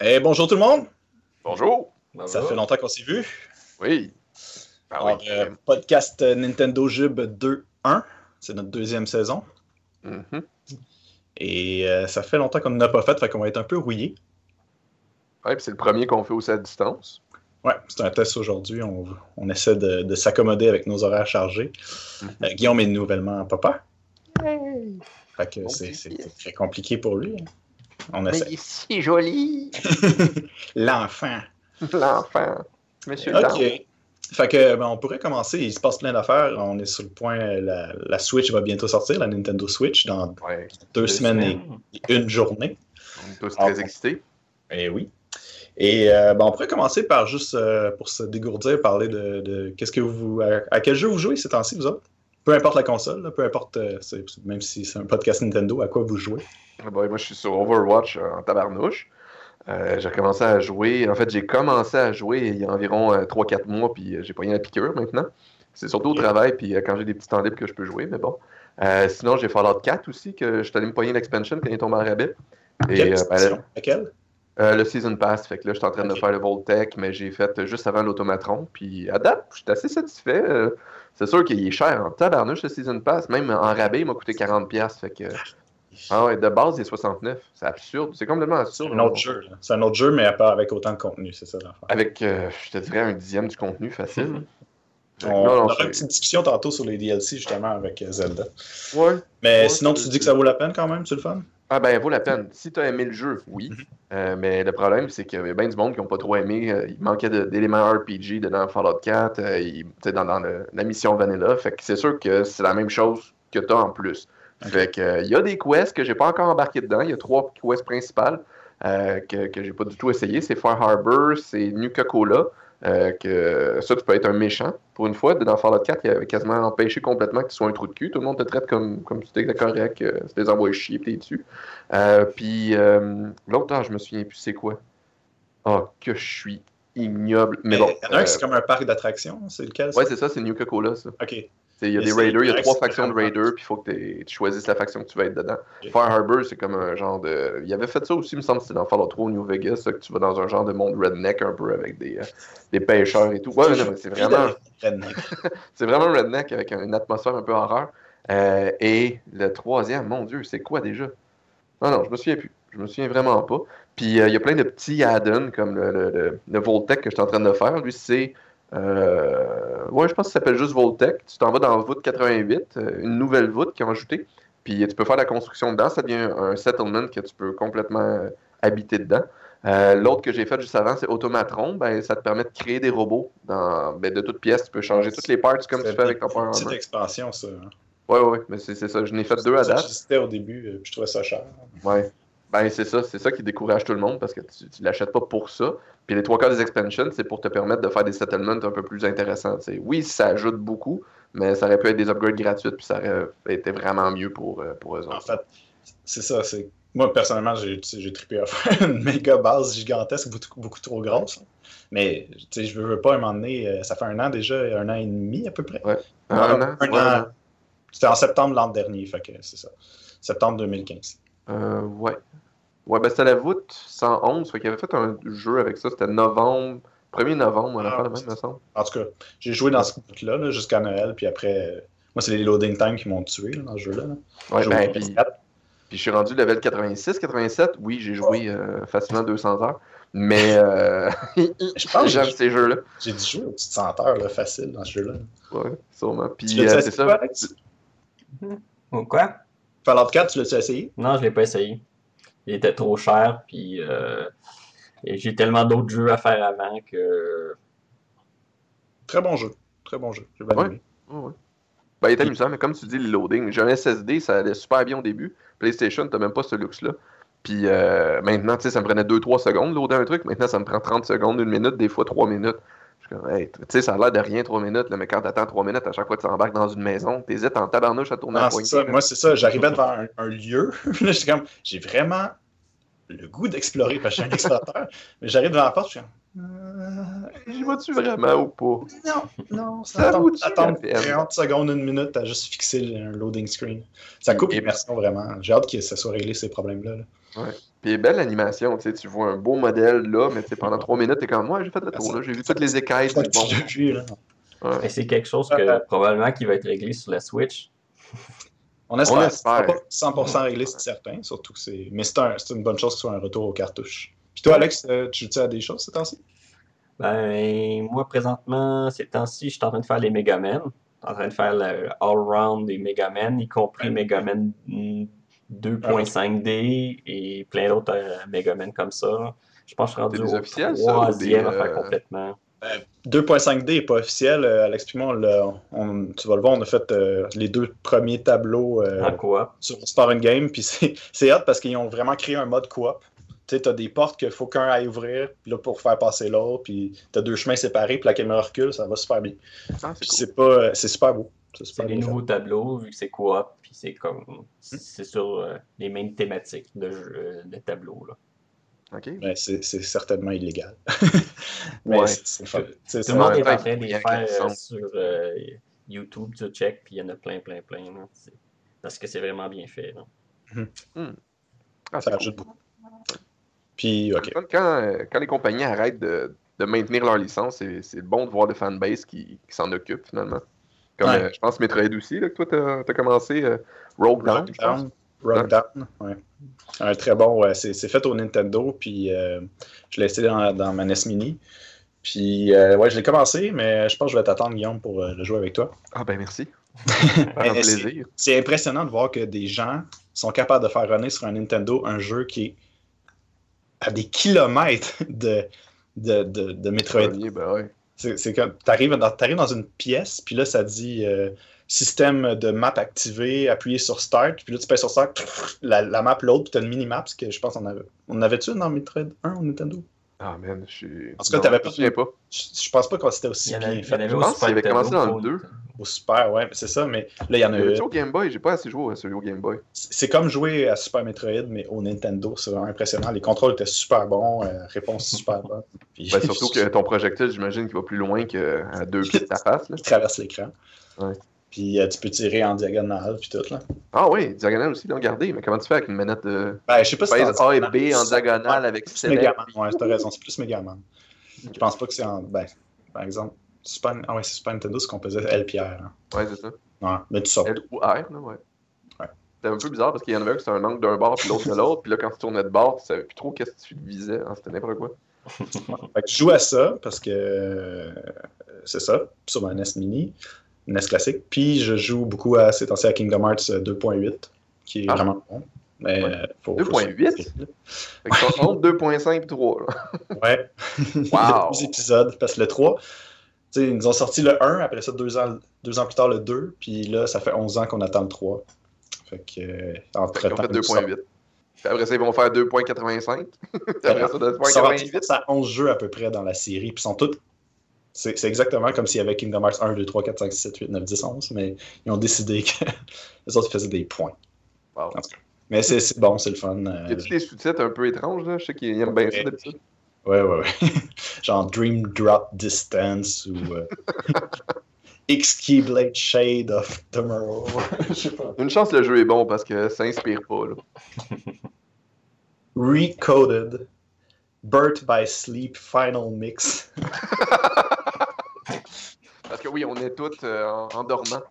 Eh, bonjour tout le monde. Bonjour. Ça fait longtemps qu'on s'est vu. Oui. Alors, euh, podcast Nintendo Jub 2.1. C'est notre deuxième saison. Mhm. Et euh, ça fait longtemps qu'on ne l'a pas fait, fait qu'on va être un peu rouillé. Ouais, puis c'est le premier qu'on fait aussi à distance. Ouais, c'est un test aujourd'hui. On, on essaie de, de s'accommoder avec nos horaires chargés. Mhm. Euh, Guillaume est nouvellement papa. Hey. Fait que c'est très compliqué pour lui. hein. On Mais il est si joli. L'enfant. L'enfant. Monsieur OK. Fait que ben, on pourrait commencer. Il se passe plein d'affaires. On est sur le point. La, la Switch va bientôt sortir, la Nintendo Switch, dans Ouais. deux, Deux semaines, semaines. et une journée. On est tous Ah, très bon. excités. Eh oui. Et euh, ben, on pourrait commencer par juste, euh, pour se dégourdir, parler de, de qu'est-ce que vous. À, à quel jeu vous jouez ces temps-ci, vous autres? Peu importe la console, là, peu importe, euh, même si c'est un podcast Nintendo, à quoi vous jouez? Ah bah, moi, je suis sur Overwatch euh, en tabarnouche. Euh, j'ai commencé à jouer. En fait, j'ai commencé à jouer il y a environ euh, 3-4 mois, puis euh, j'ai pas eu la piqûre maintenant. C'est surtout au travail, puis euh, quand j'ai des petits temps libres que je peux jouer, mais bon. Euh, sinon, j'ai Fallout 4 aussi, que je suis allé me poigner l'expansion quand il est tombé en rabais. Et, euh, ben? Laquelle? Euh, le Season Pass, fait que là, je suis en train de faire le Voltec, mais j'ai fait euh, juste avant l'Automatron. Puis à date, je suis assez satisfait. Euh, c'est sûr qu'il est cher en tabarnouche, le Season Pass. Même en rabais, il m'a coûté 40$. Fait que. Ah ouais, de base, il est 69. C'est absurde. C'est complètement C'est absurde. un autre jeu. là. C'est un autre jeu, mais pas avec autant de contenu, c'est ça l'affaire. Avec, euh, je te dirais, un dixième du contenu facile. Que On, non, non, on aura c'est- une petite discussion tantôt sur les DLC, justement, avec euh, Zelda. Ouais. Mais Ouais, sinon, c'est- tu dis que ça vaut la peine quand même, c'est le fun? Ah ben, vaut la peine. Si tu as aimé le jeu, oui. Mhm. Euh, mais le problème, c'est qu'il y avait bien du monde qui n'ont pas trop aimé. Euh, il manquait de- d'éléments RPG dedans Fallout 4, euh, il- tu sais, dans, dans le- la mission Vanilla. Fait que c'est sûr que c'est la même chose que tu as en plus. Fait que euh, il y a des quests que j'ai pas encore embarqué dedans. Il y a trois quests principales euh, que, que j'ai pas du tout essayé. C'est Fire Harbor, c'est Nuka-Cola. euh, que ça, tu peux être un méchant. Pour une fois, dans Fallout 4, il avait quasiment empêché complètement que tu sois un trou de cul. Tout le monde te traite comme, comme si t'étais correct, euh, si t'es envoyé chier t'es dessus. Euh, puis euh, l'autre, ah, je me souviens plus c'est quoi. Ah, que je suis ignoble. Mais bon. il y en a un qui c'est comme un parc d'attractions, c'est lequel? ça? ouais, c'est ça, c'est Nuka-Cola, ça. Ok. Il y a des raiders, il y a trois factions de raiders, puis il faut que tu choisisses la faction que tu vas être dedans. Fire Harbor, c'est comme un genre de. Il avait fait ça aussi, il me semble, c'était dans Fallout 3 au New Vegas, que tu vas dans un genre de monde redneck un peu avec des, euh, des pêcheurs et tout. Ouais, mais c'est vraiment, c'est vraiment redneck avec une atmosphère un peu horreur. Euh, et le troisième, mon Dieu, c'est quoi déjà? Non, non, je me souviens plus. Je me souviens vraiment pas. Puis euh, il y a plein de petits add-ons comme le, le, le, le Voltec que je suis en train de faire. Lui, c'est. Euh, ouais, je pense que ça s'appelle juste Voltec. Tu t'en vas dans voûte 88, euh, une nouvelle voûte qui ont ajouté. Puis tu peux faire la construction dedans. Ça devient un settlement que tu peux complètement euh, habiter dedans. Euh, L'autre que j'ai fait juste avant, c'est Automatron. Ben, ça te permet de créer des robots dans, ben, de toutes pièces. Tu peux changer toutes les parts comme tu C'est fais avec ton Fire une petite expansion, ça. hein. Ouais, ouais, mais c'est c'est ça. Je n'ai fait deux à date. J'hésitais au début, puis je trouvais ça cher. Ouais. Ben, c'est ça, c'est ça qui décourage tout le monde parce que tu, tu l'achètes pas pour ça. Puis les trois quarts des expansions, c'est pour te permettre de faire des settlements un peu plus intéressants. Oui, ça ajoute beaucoup, mais ça aurait pu être des upgrades gratuites, puis ça aurait été vraiment mieux pour, euh, pour eux En fait, c'est ça. c'est Moi, personnellement, j'ai j'ai trippé à faire une méga base gigantesque, beaucoup, beaucoup trop grosse. Mais je veux, veux pas, un moment donné, euh, ça fait un an déjà, un an et demi à peu près. Ouais. Un, Un an? un Ouais, an. C'était en septembre l'an dernier, fait que c'est ça. Septembre 2015. Euh, ouais. Ouais, ben c'était la voûte 111, fait qu'il avait fait un jeu avec ça, c'était novembre, 1er novembre, on a Ah, fait le même, me semble. En tout cas, j'ai joué dans ce bout-là là, jusqu'à Noël, puis après, moi, c'est les loading times qui m'ont tué là, dans ce jeu-là. là. Ouais, J'ai ben, joué puis, puis je suis rendu level 86, 87, oui, j'ai joué euh, facilement 200 heures, mais euh, Je pense j'aime j'ai- ces jeux-là. j'ai dû jouer aux petites 100 heures là, facile dans ce jeu-là. Ouais, sûrement. Puis euh, c'est ça. Ou quoi? Fallout 4, tu l'as-tu essayé? Non, je l'ai pas essayé. Il était trop cher, puis euh, j'ai tellement d'autres jeux à faire avant que. Très bon jeu. Très bon jeu. J'ai bien Ouais. aimé. Ouais, ouais. Ben, il est amusant, mais comme tu dis, le loading. J'ai un SSD, ça allait super bien au début. PlayStation, t'as même pas ce luxe-là. Puis euh, maintenant, tu sais, ça me prenait 2-3 secondes de loader un truc. Maintenant, ça me prend 30 secondes, une minute, des fois 3 minutes. Je suis comme, hey, tu sais, ça a l'air de rien 3 minutes, là, mais quand t'attends 3 minutes, à chaque fois que tu embarques dans une maison, t'hésites en tabarnouche à tourner poignée. ça. là. Moi, c'est ça. J'arrivais devant un, un lieu. Puis là, j'étais comme, j'ai vraiment le goût d'explorer parce que je suis un explorateur. mais j'arrive devant la porte, je suis comme, J'y vas-tu vraiment? Ou pas? Non, non, Ça attend, la peine? 30 secondes, une minute à juste fixer un loading screen. Ça coupe Et- l'immersion vraiment. J'ai hâte que ça soit réglé ces problèmes-là. là. Puis belle animation, tu sais, tu vois un beau modèle là, mais pendant trois minutes, t'es comme moi, j'ai fait le tour, là, j'ai vu toutes les écailles. C'est bon. Ouais. Quelque chose que probablement qui va être réglé sur la Switch. On espère. On C'est espère. pas 100% réglé, c'est certain. Surtout que c'est. Mais c'est un- c'est une bonne chose que ce soit un retour aux cartouches. Puis toi, Alex, euh, tu joues à des choses ces temps-ci? Ben, moi, présentement, ces temps-ci, je suis en train de faire les Megamen. Je suis en train de faire le all-round des Megamen, y compris Megaman mm, 2.5D et plein d'autres euh, Megamen comme ça. Je pense que je suis rendu au troisième à faire euh, complètement. 2.5D n'est pas officiel. Euh, Alex Pimon, on l'a- on- tu vas le voir, on a fait euh, les deux premiers tableaux euh, En coop. sur Star and Game. Puis c'est c'est hot parce qu'ils ont vraiment créé un mode coop. Tu sais, t'as des portes qu'il faut qu'un aille ouvrir puis là, pour faire passer l'autre. Puis t'as deux chemins séparés, puis la caméra recule, ça va super bien. Ah, Puis c'est cool. euh, c'est super beau. C'est fait. nouveaux tableaux, vu que c'est coop, puis c'est comme. C'est sur euh, les mêmes thématiques de, jeu- de tableaux. Là. C'est c'est certainement illégal. Mais Ouais. c'est fun. Tout le monde est en train de faire euh, sur euh, YouTube, tu check, puis il y en a plein, plein, plein. là. Parce que c'est vraiment bien fait. là. Ah, Ça cool. rajoute beaucoup. Puis, ok. Quand, euh, quand les compagnies arrêtent de, de maintenir leur licence, c'est c'est bon de voir le fanbase qui, qui s'en occupe finalement. Comme Ouais. euh, je pense Metroid aussi, là, que toi t'as as commencé euh, Rogue Down, je pense. Rockdown. Ouais. Un très bon, ouais, c'est fait au Nintendo, puis euh, je l'ai essayé dans, dans ma NES Mini. Puis, euh, ouais, je l'ai commencé, mais je pense que je vais t'attendre, Guillaume, pour euh, le jouer avec toi. Ah ben merci. C'est- impressionnant de voir que des gens sont capables de faire runner sur un Nintendo un jeu qui est à des kilomètres de, de, de, de Metroid. Premier, ben ouais. C'est comme, t'arrives dans, t'arrives dans une pièce, puis là, ça dit euh, système de map activé, appuyez sur Start, puis là, tu pèses sur Start, la, la map l'autre, puis t'as une mini-map, parce que je pense qu'on avait. On avait-tu une dans Metroid 1 au Nintendo? Ah man, je suis. En tout cas, t'avais je pas- me souviens pas. je, je pense pas que c'était aussi bien il y en fait. avait Je pense Super qu'il avait commencé dans le pas au 2. Au Super, ouais, c'est ça, mais là, il y en a eu. au Game Boy, j'ai pas assez joué à celui au Game Boy. C'est comme jouer à Super Metroid, mais au Nintendo, c'est vraiment impressionnant. Les contrôles étaient super bons, euh, réponse super bonne. Puis, Ben, surtout que ton projectile, j'imagine qu'il va plus loin qu'à deux pieds de ta face. Là. il traverse l'écran. Ouais. Puis euh, tu peux tirer en diagonale, puis tout, là. Ah oui, diagonale aussi, l'ont gardé. Mais comment tu fais avec une manette de Ben, je sais pas si c'est A et. B en diagonale avec plus select? Megaman. Ouais, t'as raison, c'est plus Megaman. Je pense pas que c'est en. Ben, par exemple, Super... Ah ouais, c'est Super Nintendo, c'est qu'on faisait L Pierre. Hein. Ouais, c'est ça. Ouais, mais tu sors. L ou R, là, ouais. Ouais. C'était un peu bizarre parce qu'il y en avait un qui c'était un angle d'un bord puis l'autre de l'autre. Puis là, quand tu tournais de bord, tu savais plus trop qu'est-ce que tu visais. Ah, C'était n'importe quoi. Fait que je joue à ça parce que euh, c'est ça, sur ma NES Mini, NES classique. Puis je joue beaucoup à ces temps-ci à Kingdom Hearts euh, 2.8, qui est Ah. vraiment bon. Mais Ouais. euh, faut, 2.8? Fait que entre 2.5 et 3. Là. Ouais. Il y a deux épisodes, parce que le 3, tu sais, ils nous ont sorti le 1, après ça, deux ans, deux ans plus tard, le 2, puis là, ça fait 11 ans qu'on attend le 3. Fait que, euh, entre Fait qu'ils ont fait 2.8. Puis après ça, ils vont faire 2.85. Puis après ça, Ça va 2.88. ça 11 jeux à peu près dans la série, puis ils sont tous. C'est exactement comme s'il y avait Kingdom Hearts 1, 2, 3, 4, 5, 6, 7, 8, 9, 10, 11, mais ils ont décidé que les autres faisaient des points. Wow. En tout cas. Mais c'est bon, c'est le fun. euh, Y a-tu des sous-titres un peu étranges, là? Je sais qu'ils aiment bien ça d'habitude. Ouais, ouais, ouais. Genre Dream Drop Distance ou euh, X-Keyblade Shade of Tomorrow. Je sais pas. Une chance, le jeu est bon parce que ça inspire pas, là. Recoded. Birth by Sleep Final Mix. Oui, on est tous euh, en, en dormant.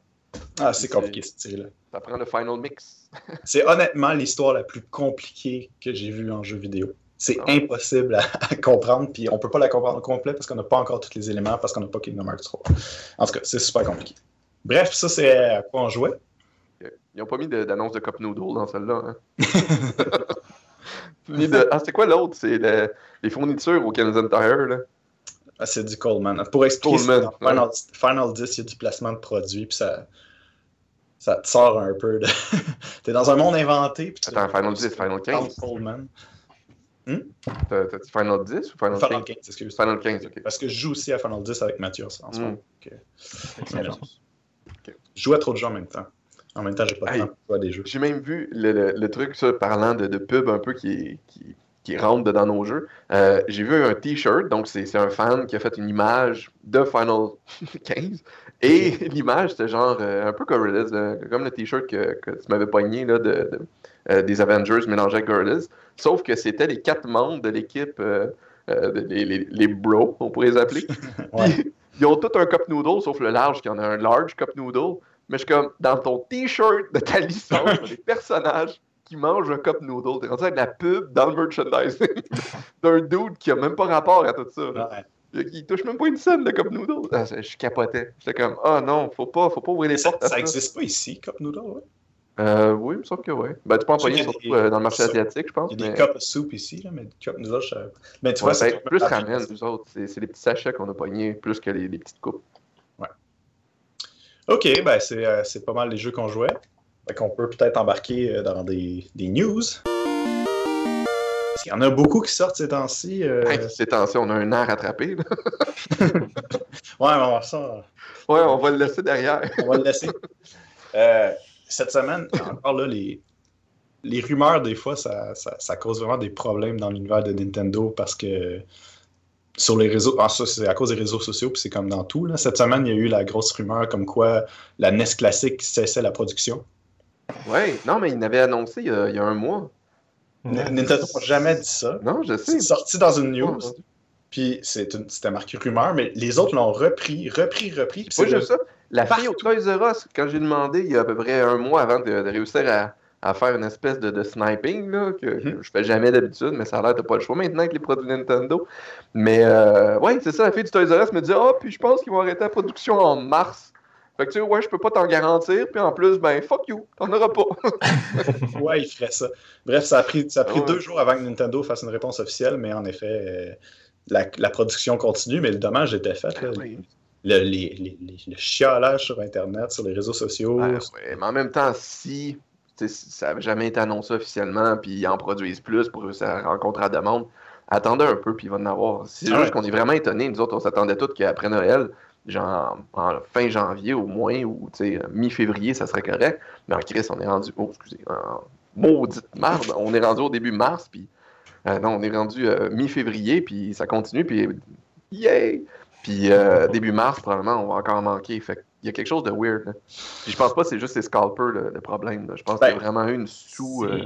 Ah, c'est compliqué ce tir-là. Ça prend le final mix. C'est honnêtement l'histoire la plus compliquée que j'ai vue en jeu vidéo. C'est Ah. impossible à, à comprendre, puis on peut pas la comprendre au complet parce qu'on n'a pas encore tous les éléments, parce qu'on n'a pas Kingdom Hearts 3. En tout cas, c'est super compliqué. Bref, ça c'est à quoi on jouait. Ils ont pas mis de- d'annonce de Cup Noodle dans celle-là. Hein? De- Ah, c'est quoi l'autre? C'est le- les fournitures au Kansas Tire, là. Ah, c'est du Coleman. Pour expliquer, Coleman, dans Final, Final 10, il y a du placement de produits, puis ça, ça te sort un peu de. T'es dans un monde inventé. Puis tu- Attends, Final 10, Final 15? Coleman. T'as t'as dit Final 10 ou Final 15? Final 15, excuse. Final 15, ok. Parce que je joue aussi à Final 10 avec Mathieu en ce Mm. moment. Euh, Je joue à trop de jeux en même temps. En même temps, j'ai pas de Hey. temps pour jouer à des jeux. J'ai même vu le, le- le truc, ça, parlant de, de pub un peu qui est, qui, qui rentrent dans nos jeux. Euh, j'ai vu un t-shirt, donc c'est un fan qui a fait une image de Final 15. Et l'image, c'était genre un peu Gorillaz, comme le t-shirt que, que, tu m'avais pogné là, de, des Avengers mélangé avec Gorillaz. Sauf que c'était les quatre membres de l'équipe, les, les, les, bros, on pourrait les appeler. ils ont tous un cup noodle, sauf le large qui en a un large cup noodle. Mais je suis comme, dans ton t-shirt de ta licence, des personnages qui mangent un cup noodle. T'es rendu avec de la pub dans le merchandising d'un dude qui a même pas rapport à tout ça. Ouais. Il, touche même pas une scène de cup noodle. Ah, je capotais. J'étais comme, ah oh, non, faut pas, faut pas ouvrir les ça, portes. Ça existe pas ici, cup noodle, ouais? Euh, oui, il me semble que oui. Ben, tu peux en payer surtout euh, dans le marché asiatique, je pense. Il y a des cups soup ici, là, mais cup noodle, je... Mais tu vois, c'est plus ramen, nous autres. C'est les petits sachets qu'on a pognés plus que les, les petites coupes. Ouais. Ok, ben c'est euh, pas mal les jeux qu'on jouait. Fait qu'on peut peut-être embarquer euh, dans des, des news. Parce qu'il y en a beaucoup qui sortent ces temps-ci. Euh... Hey, ces temps-ci, on a un an à rattraper. ouais, on va voir ça. Ouais, on va le laisser derrière. on va le laisser. Euh, cette semaine, encore là, les, les rumeurs, des fois, ça, ça, ça cause vraiment des problèmes dans l'univers de Nintendo parce que sur les réseaux, ah, ça c'est à cause des réseaux sociaux, puis c'est comme dans tout. Là. Cette semaine, il y a eu la grosse rumeur comme quoi la NES classique cessait la production. Oui, non, mais il avait annoncé il y a, il y a un mois. Nintendo n'a jamais dit ça. Non, je sais. C'est sorti dans une news. Puis c'était marqué rumeur, mais les autres l'ont repris, repris, repris. C'est juste ça. La fille au Toys R Us, quand j'ai demandé il y a à peu près un mois avant de, de réussir à, à, faire une espèce de, de sniping, là, que, mm -hmm. je fais jamais d'habitude, mais ça a l'air de pas le choix maintenant avec les produits Nintendo. Mais euh, ouais, c'est ça, la fille du Toys R Us me dit Ah, oh, puis je pense qu'ils vont arrêter la production en mars. Fait que tu sais, ouais, je peux pas t'en garantir, puis en plus, ben, fuck you, t'en auras pas. ouais, il ferait ça. Bref, ça a pris, ça a pris ouais. deux jours avant que Nintendo fasse une réponse officielle, mais en effet, euh, la, la, production continue, mais le dommage était fait. Là. Oui le, les, les, le, chialage sur Internet, sur les réseaux sociaux. Ah, ouais, mais en même temps, si ça n'avait jamais été annoncé officiellement, puis ils en produisent plus pour réussir à rencontrer la demande, attendez un peu, puis il va en avoir. C'est ah, juste ouais. qu'on est vraiment étonnés. Nous autres, on s'attendait tous qu'après Noël, genre en fin janvier au moins, ou mi-février, ça serait correct. Mais en Chris, on est rendu, oh, excusez, en maudite merde, on est rendu au début mars, puis euh, non, on est rendu euh, mi-février, puis ça continue, puis yay! Puis euh, début mars, probablement, on va encore en manquer. Fait il y a quelque chose de weird. Là. Puis je pense pas que c'est juste les scalpers le, le problème. Là. Je pense ben, qu'il y a vraiment eu une sous. Euh...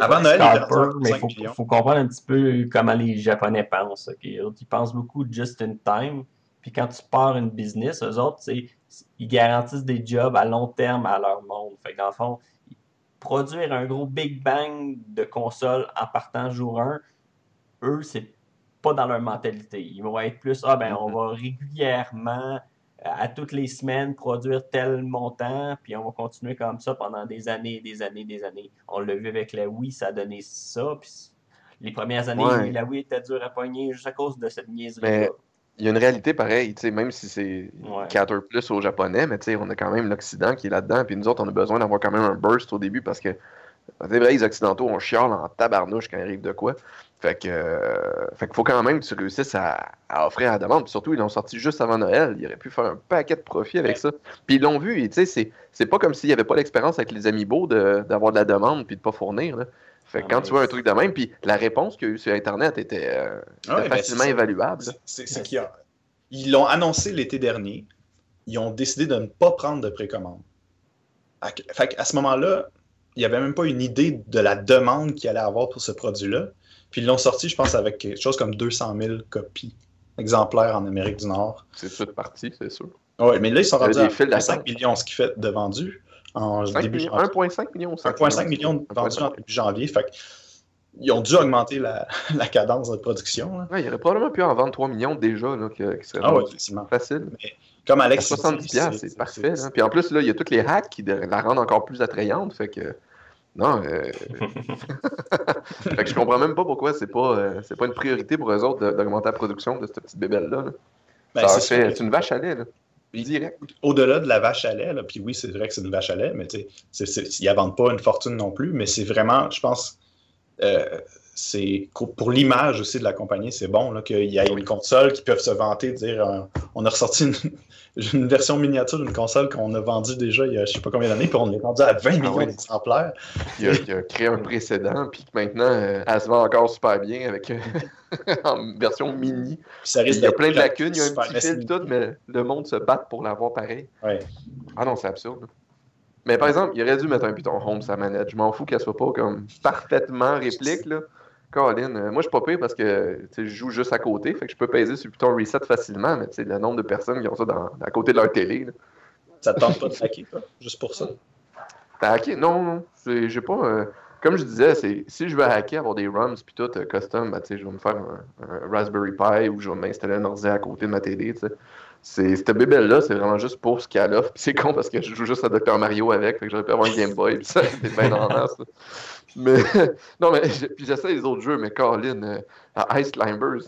Avant Noël, scalper, mais il faut, faut, comprendre un petit peu comment les Japonais pensent. Okay? Ils pensent beaucoup just in time. Puis quand tu pars une business, eux autres, ils garantissent des jobs à long terme à leur monde. Fait dans le fond, produire un gros Big Bang de console en partant jour 1, eux, c'est pas dans leur mentalité. Ils vont être plus, ah ben, on va régulièrement, à toutes les semaines, produire tel montant, puis on va continuer comme ça pendant des années, des années, des années. On l'a vu avec la Wii, ça a donné ça, puis les premières années, ouais. la Wii était dure à pogner juste à cause de cette niaiserie Mais il y a une réalité pareille, même si c'est ouais. 4 plus au japonais, mais on a quand même l'Occident qui est là-dedans, puis nous autres, on a besoin d'avoir quand même un burst au début parce que c'est vrai, les Occidentaux, on chiale en tabarnouche quand il arrive de quoi. Fait que, euh, fait qu'il faut quand même que tu réussisses à, à offrir à la demande. Puis surtout, ils l'ont sorti juste avant Noël. Ils auraient pu faire un paquet de profit avec ouais. ça. Puis ils l'ont vu. Et tu sais, c'est pas comme s'il n'y avait pas l'expérience avec les amiibo d'avoir de, de, la demande puis de pas fournir. Là. Fait que ah, quand tu vois un truc de même, puis la réponse qu'il y a eu sur Internet était, euh, était ouais, facilement évaluable. C'est qu'ils ils l'ont annoncé l'été dernier. Ils ont décidé de ne pas prendre de précommande. Fait qu'à ce moment-là, il n'y avait même pas une idée de la demande qu'il allait avoir pour ce produit-là. Puis ils l'ont sorti, je pense, avec quelque chose comme 200 000 copies exemplaires en Amérique du Nord. C'est toute partie, c'est sûr. Oui, mais là, ils sont rendus à 5 millions, ce qui fait de vendus en début janvier. 1,5 million. 1,5 million vendus en début janvier. Fait ils ont dû augmenter la, la cadence de production. Ouais, il aurait probablement pu en vendre 3 millions déjà, là, qui, qui serait ah, ouais, facile. Mais comme Alex 70 c'est parfait. Hein. Puis en plus, là, il y a tous les hacks qui la rendent encore plus attrayante. Fait que non. Euh... fait que je comprends même pas pourquoi c'est pas, euh, c'est pas une priorité pour eux autres d'augmenter la production de cette petite bébelle-là. Là. Ben, c'est une vache à lait, là. Au-delà de la vache à lait, là, puis oui, c'est vrai que c'est une vache à lait, mais ils ne pas une fortune non plus, mais c'est vraiment, je pense, euh, c'est pour l'image aussi de la compagnie, c'est bon qu'il y ait une console qui peuvent se vanter, dire euh, on a ressorti une, une version miniature d'une console qu'on a vendue déjà il y a je sais pas combien d'années, puis on l'a vendue à 20 Ah millions ouais. d'exemplaires. Il a, il a créé un précédent, puis que maintenant, euh, elle se vend encore super bien avec euh, en version mini. Ça Il y a plein de lacunes, il y a un petit fil tout, mais le monde se bat pour l'avoir pareil. Ouais. Ah non, c'est absurde. Mais par exemple, il aurait dû mettre un piton home sa manette. Je m'en fous qu'elle soit pas comme parfaitement réplique, là. Colin, euh, moi je suis pas pire parce que je joue juste à côté, fait que je peux peser sur le reset facilement, mais tu sais, le nombre de personnes qui ont ça dans, à côté de leur télé. Là. Ça te tente pas de hacker, toi, juste pour ça? T'as hacké? Non, non. c'est- J'ai pas. euh, comme je disais, c'est si je veux hacker, avoir des ROMs puis tout euh, custom, ben, tu sais, je vais me faire un, un Raspberry Pi ou je vais m'installer un ordi à côté de ma télé. C'est cette bébelle-là, c'est vraiment juste pour ce qu'elle offre. C'est con parce que je joue juste à Dr Mario avec, fait que j'aurais pu avoir un Game Boy, puis ça, c'est bien en masse. Mais non, mais puis j'essaie les autres jeux, mais Colin, euh, à Ice Climbers.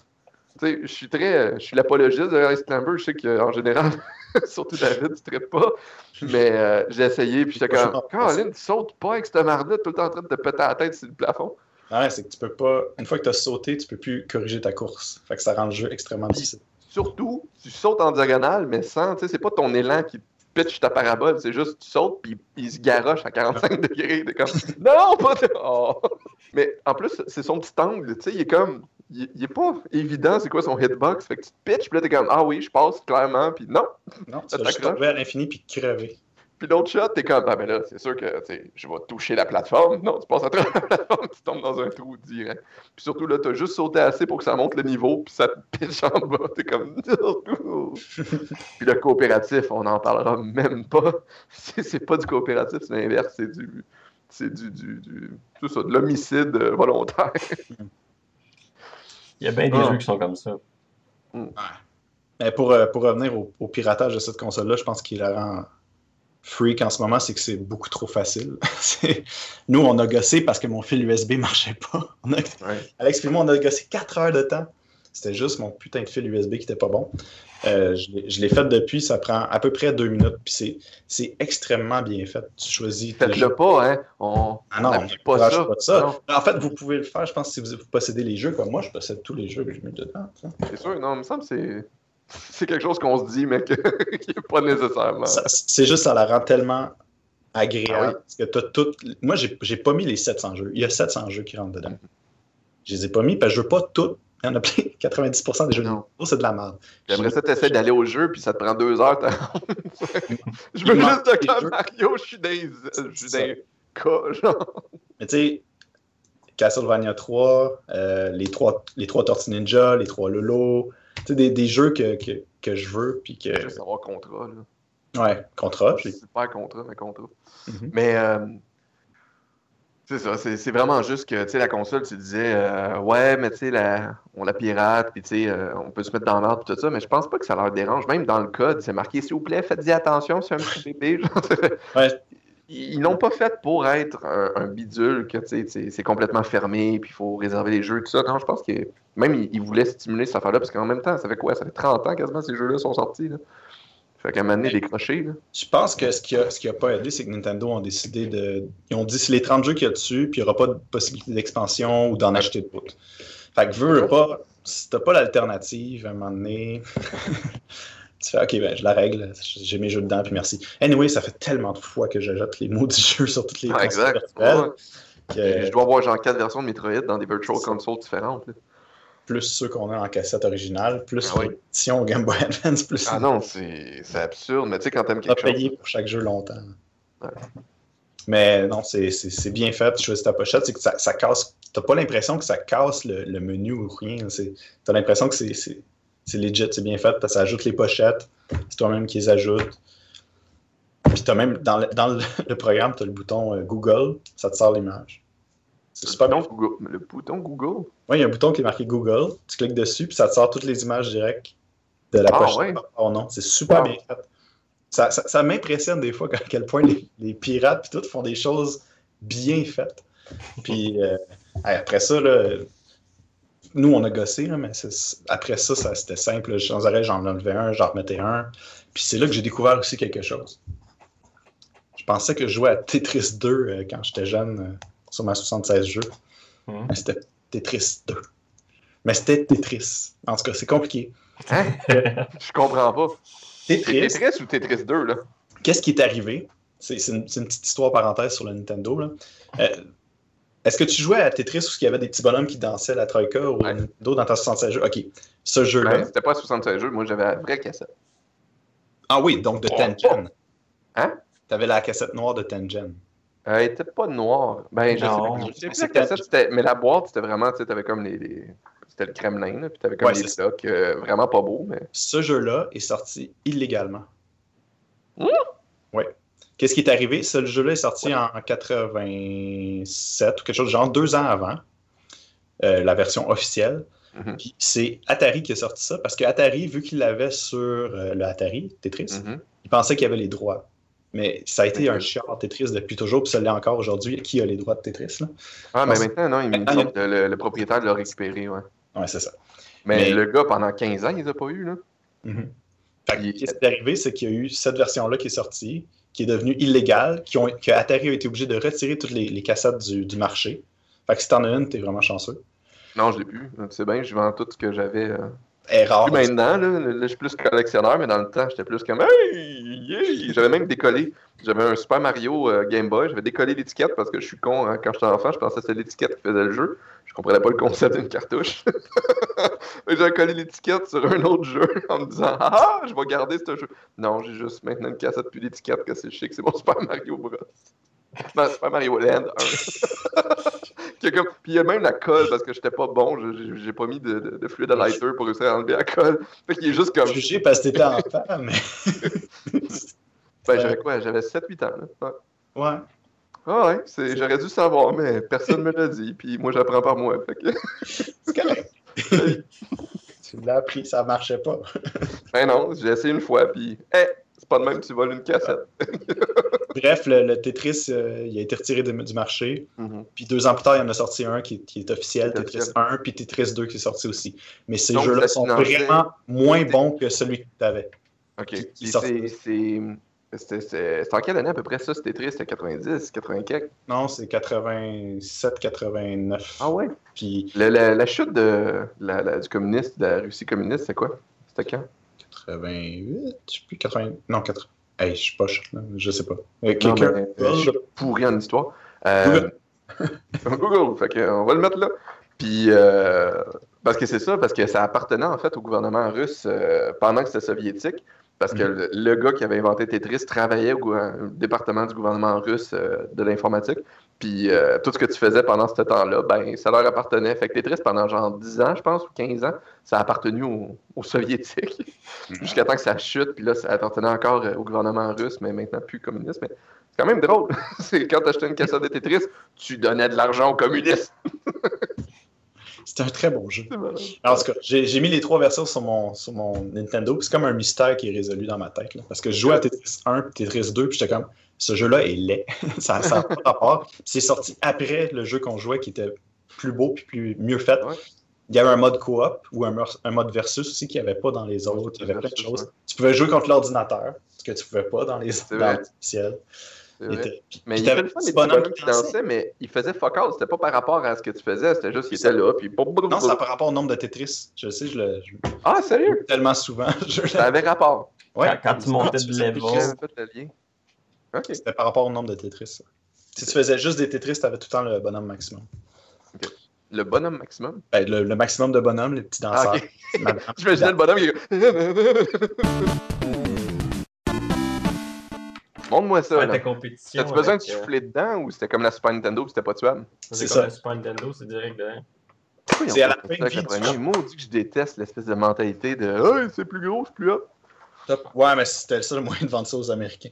Tu sais, je suis très. euh, Je suis l'apologiste de Ice Climbers. Je sais qu'en général, surtout David, tu traites pas. Mais euh, j'ai essayé, puis j'étais comme, Colin, tu sautes pas avec cette marde-là, tout le temps en train de te péter la tête sur le plafond. Ouais, c'est que tu peux pas. Une fois que tu as sauté, tu peux plus corriger ta course. Fait que ça rend le jeu extrêmement difficile. Surtout, tu sautes en diagonale, mais sans, tu sais, c'est pas ton élan qui pitch ta parabole, c'est juste tu sautes, puis il se garoche à 45 degrés. T'es comme, non, pas de... Oh. Mais en plus, c'est son petit angle, tu sais, il est comme, il, il est pas évident c'est quoi son hitbox, fait que tu te pitches, puis là, t'es comme, ah oui, je passe clairement, puis non. Non, tu vas juste à l'infini puis crever. Puis l'autre shot, t'es comme, ah ben là, c'est sûr que je vais toucher la plateforme. Non, tu passes à travers la plateforme, tu tombes dans un trou direct. Puis surtout, là, t'as juste sauté assez pour que ça monte le niveau, puis ça te pitche en bas. T'es comme, Puis le coopératif, on n'en parlera même pas. C'est pas du coopératif, c'est l'inverse, c'est du. C'est du, du, du- tout ça, de l'homicide euh, volontaire. Il y a bien des Ah. jeux qui sont comme ça. Mais pour, euh, pour revenir au, au piratage de cette console-là, je pense qu'il la rend freak en ce moment, c'est que c'est beaucoup trop facile. Nous, on a gossé parce que mon fil USB marchait pas. On a... Ouais. Alex et moi, on a gossé 4 heures de temps. C'était juste mon putain de fil USB qui était pas bon. Euh, je l'ai- je fait depuis, ça prend à peu près deux minutes, puis c'est- extrêmement bien fait. Tu choisis. Faites-le pas, hein. On Ah non, on pas ça. pas ça. Non, En fait, vous pouvez le faire, je pense, si vous, vous possédez les jeux comme moi, je possède tous les jeux que j'ai mis dedans. ça. c'est sûr, non, il me semble que c'est. C'est quelque chose qu'on se dit, mais que- qui n'est pas nécessairement. C'est juste, ça la rend tellement agréable. Ah oui. Parce que t'as tout. Moi, j'ai pas mis les 700 jeux. Il y a 700 jeux qui rentrent dedans. Je les ai pas mis parce que je veux pas tout. Il y en a plein. 90% des jeux de Non. Nintendo, c'est de la merde. J'aimerais ça t'essaies d'aller au jeu, puis ça te prend deux heures. je veux juste de des quand. Mario, je suis les- je suis les cas, genre. Mais tu sais, Castlevania 3, euh, les, trois, les trois Tortues Ninja, les trois Lolo, sais, des, des jeux que, que, que je veux, puis que. Juste avoir contrat, là. Ouais, Contra. j'ai- Super contrat, mais contrat. Mhm. Mais euh, c'est ça, c'est c'est vraiment juste que, tu sais, la console, tu disais, euh, ouais, mais tu sais, la- on la pirate, puis tu sais, euh, on peut se mettre dans l'ordre, puis tout ça, mais je pense pas que ça leur dérange. Même dans le code, c'est marqué, s'il vous plaît, faites-y attention, c'est un petit bébé. genre. Ouais. Ils n'ont pas fait pour être un, un bidule, que c'est- complètement fermé, puis il faut réserver les jeux, tout ça. Non, je pense que même ils, ils voulaient stimuler cette affaire-là, parce qu'en même temps, ça fait quoi? Ça fait 30 ans quasiment ces jeux-là sont sortis. Là. Fait qu'à un moment donné, décrocher, là. Je pense que ce qui a, ce qui a pas aidé, c'est que Nintendo ont décidé de. Ils ont dit c'est les 30 jeux qu'il y a dessus, puis il n'y aura pas de possibilité d'expansion ou d'en acheter d'autres. Fait que veux, veux pas, si t'as pas l'alternative, à un moment donné, tu fais OK, ben je la règle, j'ai mes jeux dedans, puis merci. Anyway, ça fait tellement de fois que j'ajoute les mots du jeu sur toutes les consoles exact. Ouais. que Je dois avoir genre quatre versions de Metroid dans des Virtual. Consoles différentes. là. plus ceux qu'on a en cassette originale, plus Ah oui. l'édition Game Boy Advance, plus Ah non, c'est absurde, mais tu sais, quand t'aimes quelque chose. payé pour chaque jeu longtemps. Ouais. Mais non, c'est- bien fait. Tu choisis ta pochette, c'est que ça, ça casse. T'as pas l'impression que ça casse le, le menu ou rien. T'as l'impression que c'est- c'est legit, c'est bien fait, parce que ça ajoute les pochettes, c'est toi-même qui les ajoute. Puis t'as même, dans le, dans le, programme, t'as le bouton euh, Google, ça te sort l'image. C'est super bien. bouton Google. Le bouton Google? Oui, il y a un bouton qui est marqué Google, tu cliques dessus, puis ça te sort toutes les images directes de la Ah, pochette. ouais. Oh non, c'est super Wow. bien fait. Ça, ça, ça m'impressionne des fois à quel point les, les pirates puis tout font des choses bien faites. Puis euh, après ça, là, nous, on a gossé, là, mais après ça, ça c'était simple. là. Sans arrêt, j'en enlevais un, j'en remettais un. Puis c'est là que j'ai découvert aussi quelque chose. Je pensais que je jouais à Tetris 2 euh, quand j'étais jeune euh, sur ma 76 jeux. Hmm. Mais c'était Tetris 2. Mais c'était Tetris. En tout cas, c'est compliqué. Hein? Je comprends pas. Tetris, Tetris ou Tetris 2, là? qu'est-ce qui est arrivé? C'est c'est une, c'est une petite histoire parenthèse sur le Nintendo. là. Euh, Est-ce que tu jouais à Tetris où il y avait des petits bonhommes qui dansaient la Troika ou Ouais. au Nintendo dans ta 66 jeux? Ok. Ce jeu-là. Ben, c'était pas 76 jeux, moi j'avais la vraie cassette. Ah oui, donc de Oh. Tengen. Hein? T'avais la cassette noire de Tengen. Euh, elle était pas noire. Ben, je Non. sais pas. Je sais plus la C'était- cassette, c'était- mais la boîte, c'était vraiment, tu sais, t'avais comme les. les- C'était le Kremlin, là, puis t'avais comme Ouais, des blocs euh, vraiment pas beaux, mais. Ce jeu-là est sorti illégalement. Hmm? Oui. Qu'est-ce qui est arrivé? Ce jeu-là est sorti en 87 ou quelque chose, genre deux ans avant euh, la version officielle. Mhm. Puis c'est Atari qui a sorti ça parce que Atari, vu qu'il l'avait sur euh, le Atari Tetris, Mhm. il pensait qu'il avait les droits. Mais ça a été un chiard Tetris depuis toujours, puis ça l'est encore aujourd'hui. Qui a les droits de Tetris? Là? Ah, mais maintenant, non, il me semble que le, le propriétaire l'a récupéré, ouais. Ouais, c'est ça. Mais, Mais- le gars, pendant 15 ans, il les a pas eu, là. Mhm. Fait que Il- Qu'est-ce qui est arrivé, c'est qu'il y a eu cette version-là qui est sortie, qui est devenue illégale, qui ont, que Atari a été obligé de retirer toutes les, les cassettes du, marché. Fait que si t'en as une, t'es vraiment chanceux. Non, je l'ai plus. Sais bien, je vends tout ce que j'avais. euh, Maintenant, là, je suis plus collectionneur, mais dans le temps, j'étais plus comme Hey! J'avais même décollé. J'avais un Super Mario euh, Game Boy, j'avais décollé l'étiquette parce que je suis con. hein, quand j'étais enfant, je pensais que c'était l'étiquette qui faisait le jeu. Je comprenais pas le concept d'une cartouche. J'avais collé l'étiquette sur un autre jeu en me disant Ah, je vais garder ce jeu. Non, j'ai juste maintenant une cassette plus d'étiquette que c'est chic, c'est mon Super Mario Bros. Super Mario Land 1. Puis il y a même la colle parce que j'étais pas bon, j'ai- pas mis de, de, de fluide lighter pour réussir à enlever la colle. Fait qu'il est juste comme. Jugé parce que t'étais enfant, mais. Ben, j'avais quoi? J'avais 7-8 ans. Là. Ouais. Ouais. Ah ouais, j'aurais dû savoir, mais personne me l'a dit, puis moi j'apprends par moi. Fait que... C'est correct. tu l'as appris, ça marchait pas. Ben non, j'ai essayé une fois, puis pas de même tu voles une cassette. Bref, le, le Tetris, euh, il a été retiré de- du marché. Mhm. Puis deux ans plus tard, il y en a sorti un qui, qui est officiel, est Tetris officiel. 1, puis Tetris 2 qui est sorti aussi. Mais ces jeux-là sont vraiment moins bons que celui que tu avais. Ok. C'est. en quelle année à peu près ça, c'était triste? C'était 90, 80 quelques? Non, c'est 87, 89. Ah ouais? Puis Le- la, la chute de, la, la- du communiste, de la Russie communiste, c'est quoi? C'était quand? 88, je sais plus, 80. Non, 80. Hey, je suis pas je sais pas. Euh, Quelqu'un? euh, je suis pourri en histoire. Euh, Google, fait que, on va le mettre là. Puis, euh, parce que c'est ça, parce que ça appartenait en fait au gouvernement russe pendant que c'était soviétique. Parce que le, le gars qui avait inventé Tetris travaillait au, département du gouvernement russe de l'informatique. Puis euh, tout ce que tu faisais pendant ce temps-là, ben ça leur appartenait. Fait que Tetris, pendant genre 10 ans, je pense, ou 15 ans, ça a appartenu aux, aux soviétiques. Jusqu'à temps que ça chute, puis là, ça appartenait encore euh, au gouvernement russe, mais maintenant plus communiste. Mais c'est quand même drôle. c'est quand tu achetais une cassette de Tetris, tu donnais de l'argent aux communistes. C'était un très bon jeu. Malade. En tout cas, j'ai mis les trois versions sur mon, sur mon Nintendo. puis C'est comme un mystère qui est résolu dans ma tête. là. Parce que je jouais à Tetris 1 puis Tetris 2, puis j'étais comme, ce jeu-là est laid. ça n'a pas rapport. Puis C'est sorti après le jeu qu'on jouait qui était plus beau puis plus, mieux fait. Ouais. Il y avait un mode coop ou un, mode versus aussi qu'il n'y avait pas dans les autres. Il y avait plein de choses. ouais. Tu pouvais jouer contre l'ordinateur, ce que tu ne pouvais pas dans les C'est. C'est puis- Mais il fun, des bonhommes qui dansaient. mais il faisait fuck all. C'était pas par rapport à ce que tu faisais, c'était juste qu'il était là, puis... Non, ça a par rapport au nombre de Tetris. Je sais, je le je Ah, sérieux? tellement souvent. Je- Ça avait rapport. Ouais. Quand, quand tu montais de level, Le. C'était par rapport au nombre de Tetris. ça. Si tu faisais juste des Tetris, tu avais tout le temps le bonhomme maximum. Le bonhomme maximum? Ben, le, le maximum de bonhommes, les petits danseurs. Ah, ok. Madame. J'imaginais le bonhomme qui est... Montre-moi ça, là. T'as-tu besoin de avec, euh, souffler dedans ou c'était comme la Super Nintendo puis c'était pas tuable? C'est C'est comme ça. le Super Nintendo, c'est direct dedans. C'est à la fin ça avec de la vie première? du- Moi, on dit que je déteste l'espèce de mentalité de Hey, c'est plus gros, c'est plus hot. Top. Ouais, mais c'était le seul moyen de vendre ça aux Américains.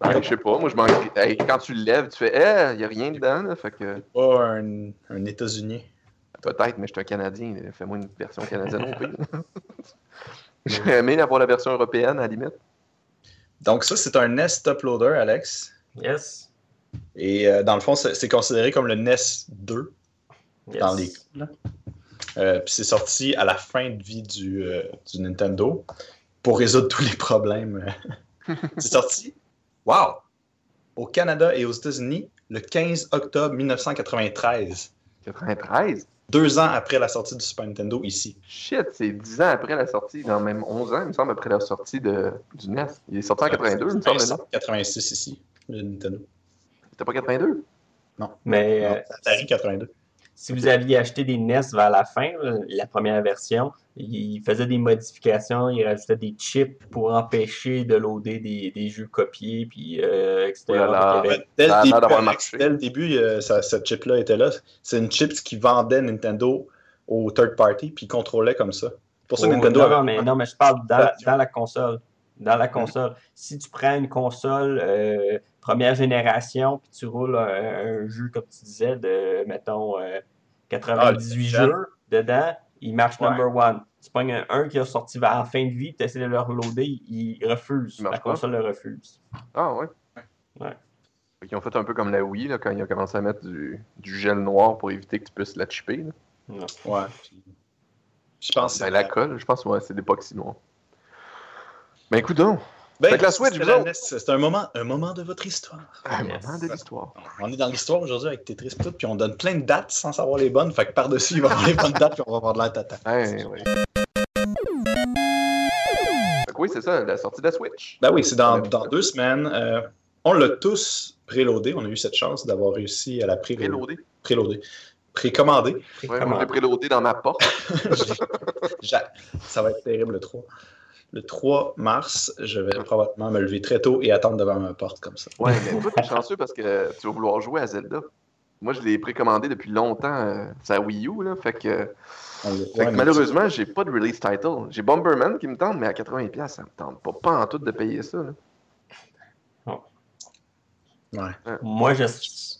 Ben, je sais pas, moi je m'en hey, Quand tu le lèves, tu fais Eh, il y a rien dedans, là. Fait que Pas un, un États-Unien. peut-être, mais je suis un Canadien. Fais-moi une version canadienne au pire. J'aurais aimé avoir la version européenne à la limite. Donc, ça, c'est un NES Top Loader, Alex. Yes. Et euh, dans le fond, c'est considéré comme le NES 2 yes. dans les. Euh, Puis c'est sorti à la fin de vie du, euh, du Nintendo pour résoudre tous les problèmes. c'est sorti, wow, au Canada et aux États-Unis le 15 octobre 1993. 93? Deux ans après la sortie du Super Nintendo ici. Shit, c'est 10 ans après la sortie, non, même 11 ans, il me semble, après la sortie de, du NES. Il est sorti en 82, il me semble, non? 86 ici, le Nintendo. C'était pas 82? Mais euh, Non, Atari 82. Si vous aviez acheté des NES vers la fin, la première version, il faisait des modifications, il rajoutait des chips pour empêcher de loader des, des jeux copiés, puis euh, etc. Là là. Il y avait- Dès le début, dès le début euh, ça- cette chip-là était là. C'est une chip qui vendait Nintendo au third party, puis contrôlait comme ça. Pour ça, Oh, Nintendo non, avait- non, mais, non, mais je parle dans la console. Dans la console. Si tu prends une console euh, première génération, puis tu roules un, un jeu, comme tu disais, de, mettons, euh, 98 Ah, le jeux dedans, il marche Ouais. number one. Tu prends un, un qui est sorti vers la fin de vie, tu essaies de le reloader, il, refuse. La pas. console le refuse. Ah ouais? Ouais. Ils ont fait un peu comme la Wii, là, quand ils ont commencé à mettre du, du gel noir pour éviter que tu puisses la chipper. là. Ouais. Je pense Ben, la colle, je pense, ouais, c'est l'époxy noir. Ben écoute donc, Ben, la Switch, la C'est un moment, un moment de votre histoire. un Yes. moment de l'histoire. On est dans l'histoire aujourd'hui avec Tetris et tout, puis on donne plein de dates sans savoir les bonnes. Fait que par-dessus, il va y avoir les bonnes dates, puis on va avoir de l'air tata. Que oui, c'est ça, la sortie de la Switch. Ben oui, c'est dans, dans deux semaines. Euh, on l'a tous préloadé. On a eu cette chance d'avoir réussi à la pré Préloadé. préloader. Précommander. Ouais, moi, j'ai préloadé dans ma porte. Ça va être terrible le 3. Le 3 mars, je vais probablement me lever très tôt et attendre devant ma porte comme ça. Ouais, mais toi, t'es chanceux parce que tu vas vouloir jouer à Zelda. Moi, je l'ai précommandé depuis longtemps. euh, C'est à Wii U, là. Fait que, fait malheureusement, j'ai pas de release title. J'ai Bomberman qui me tente, mais à 80$, ça me tente pas, pas en tout de payer ça. là. tu- Ouais. Moi, je,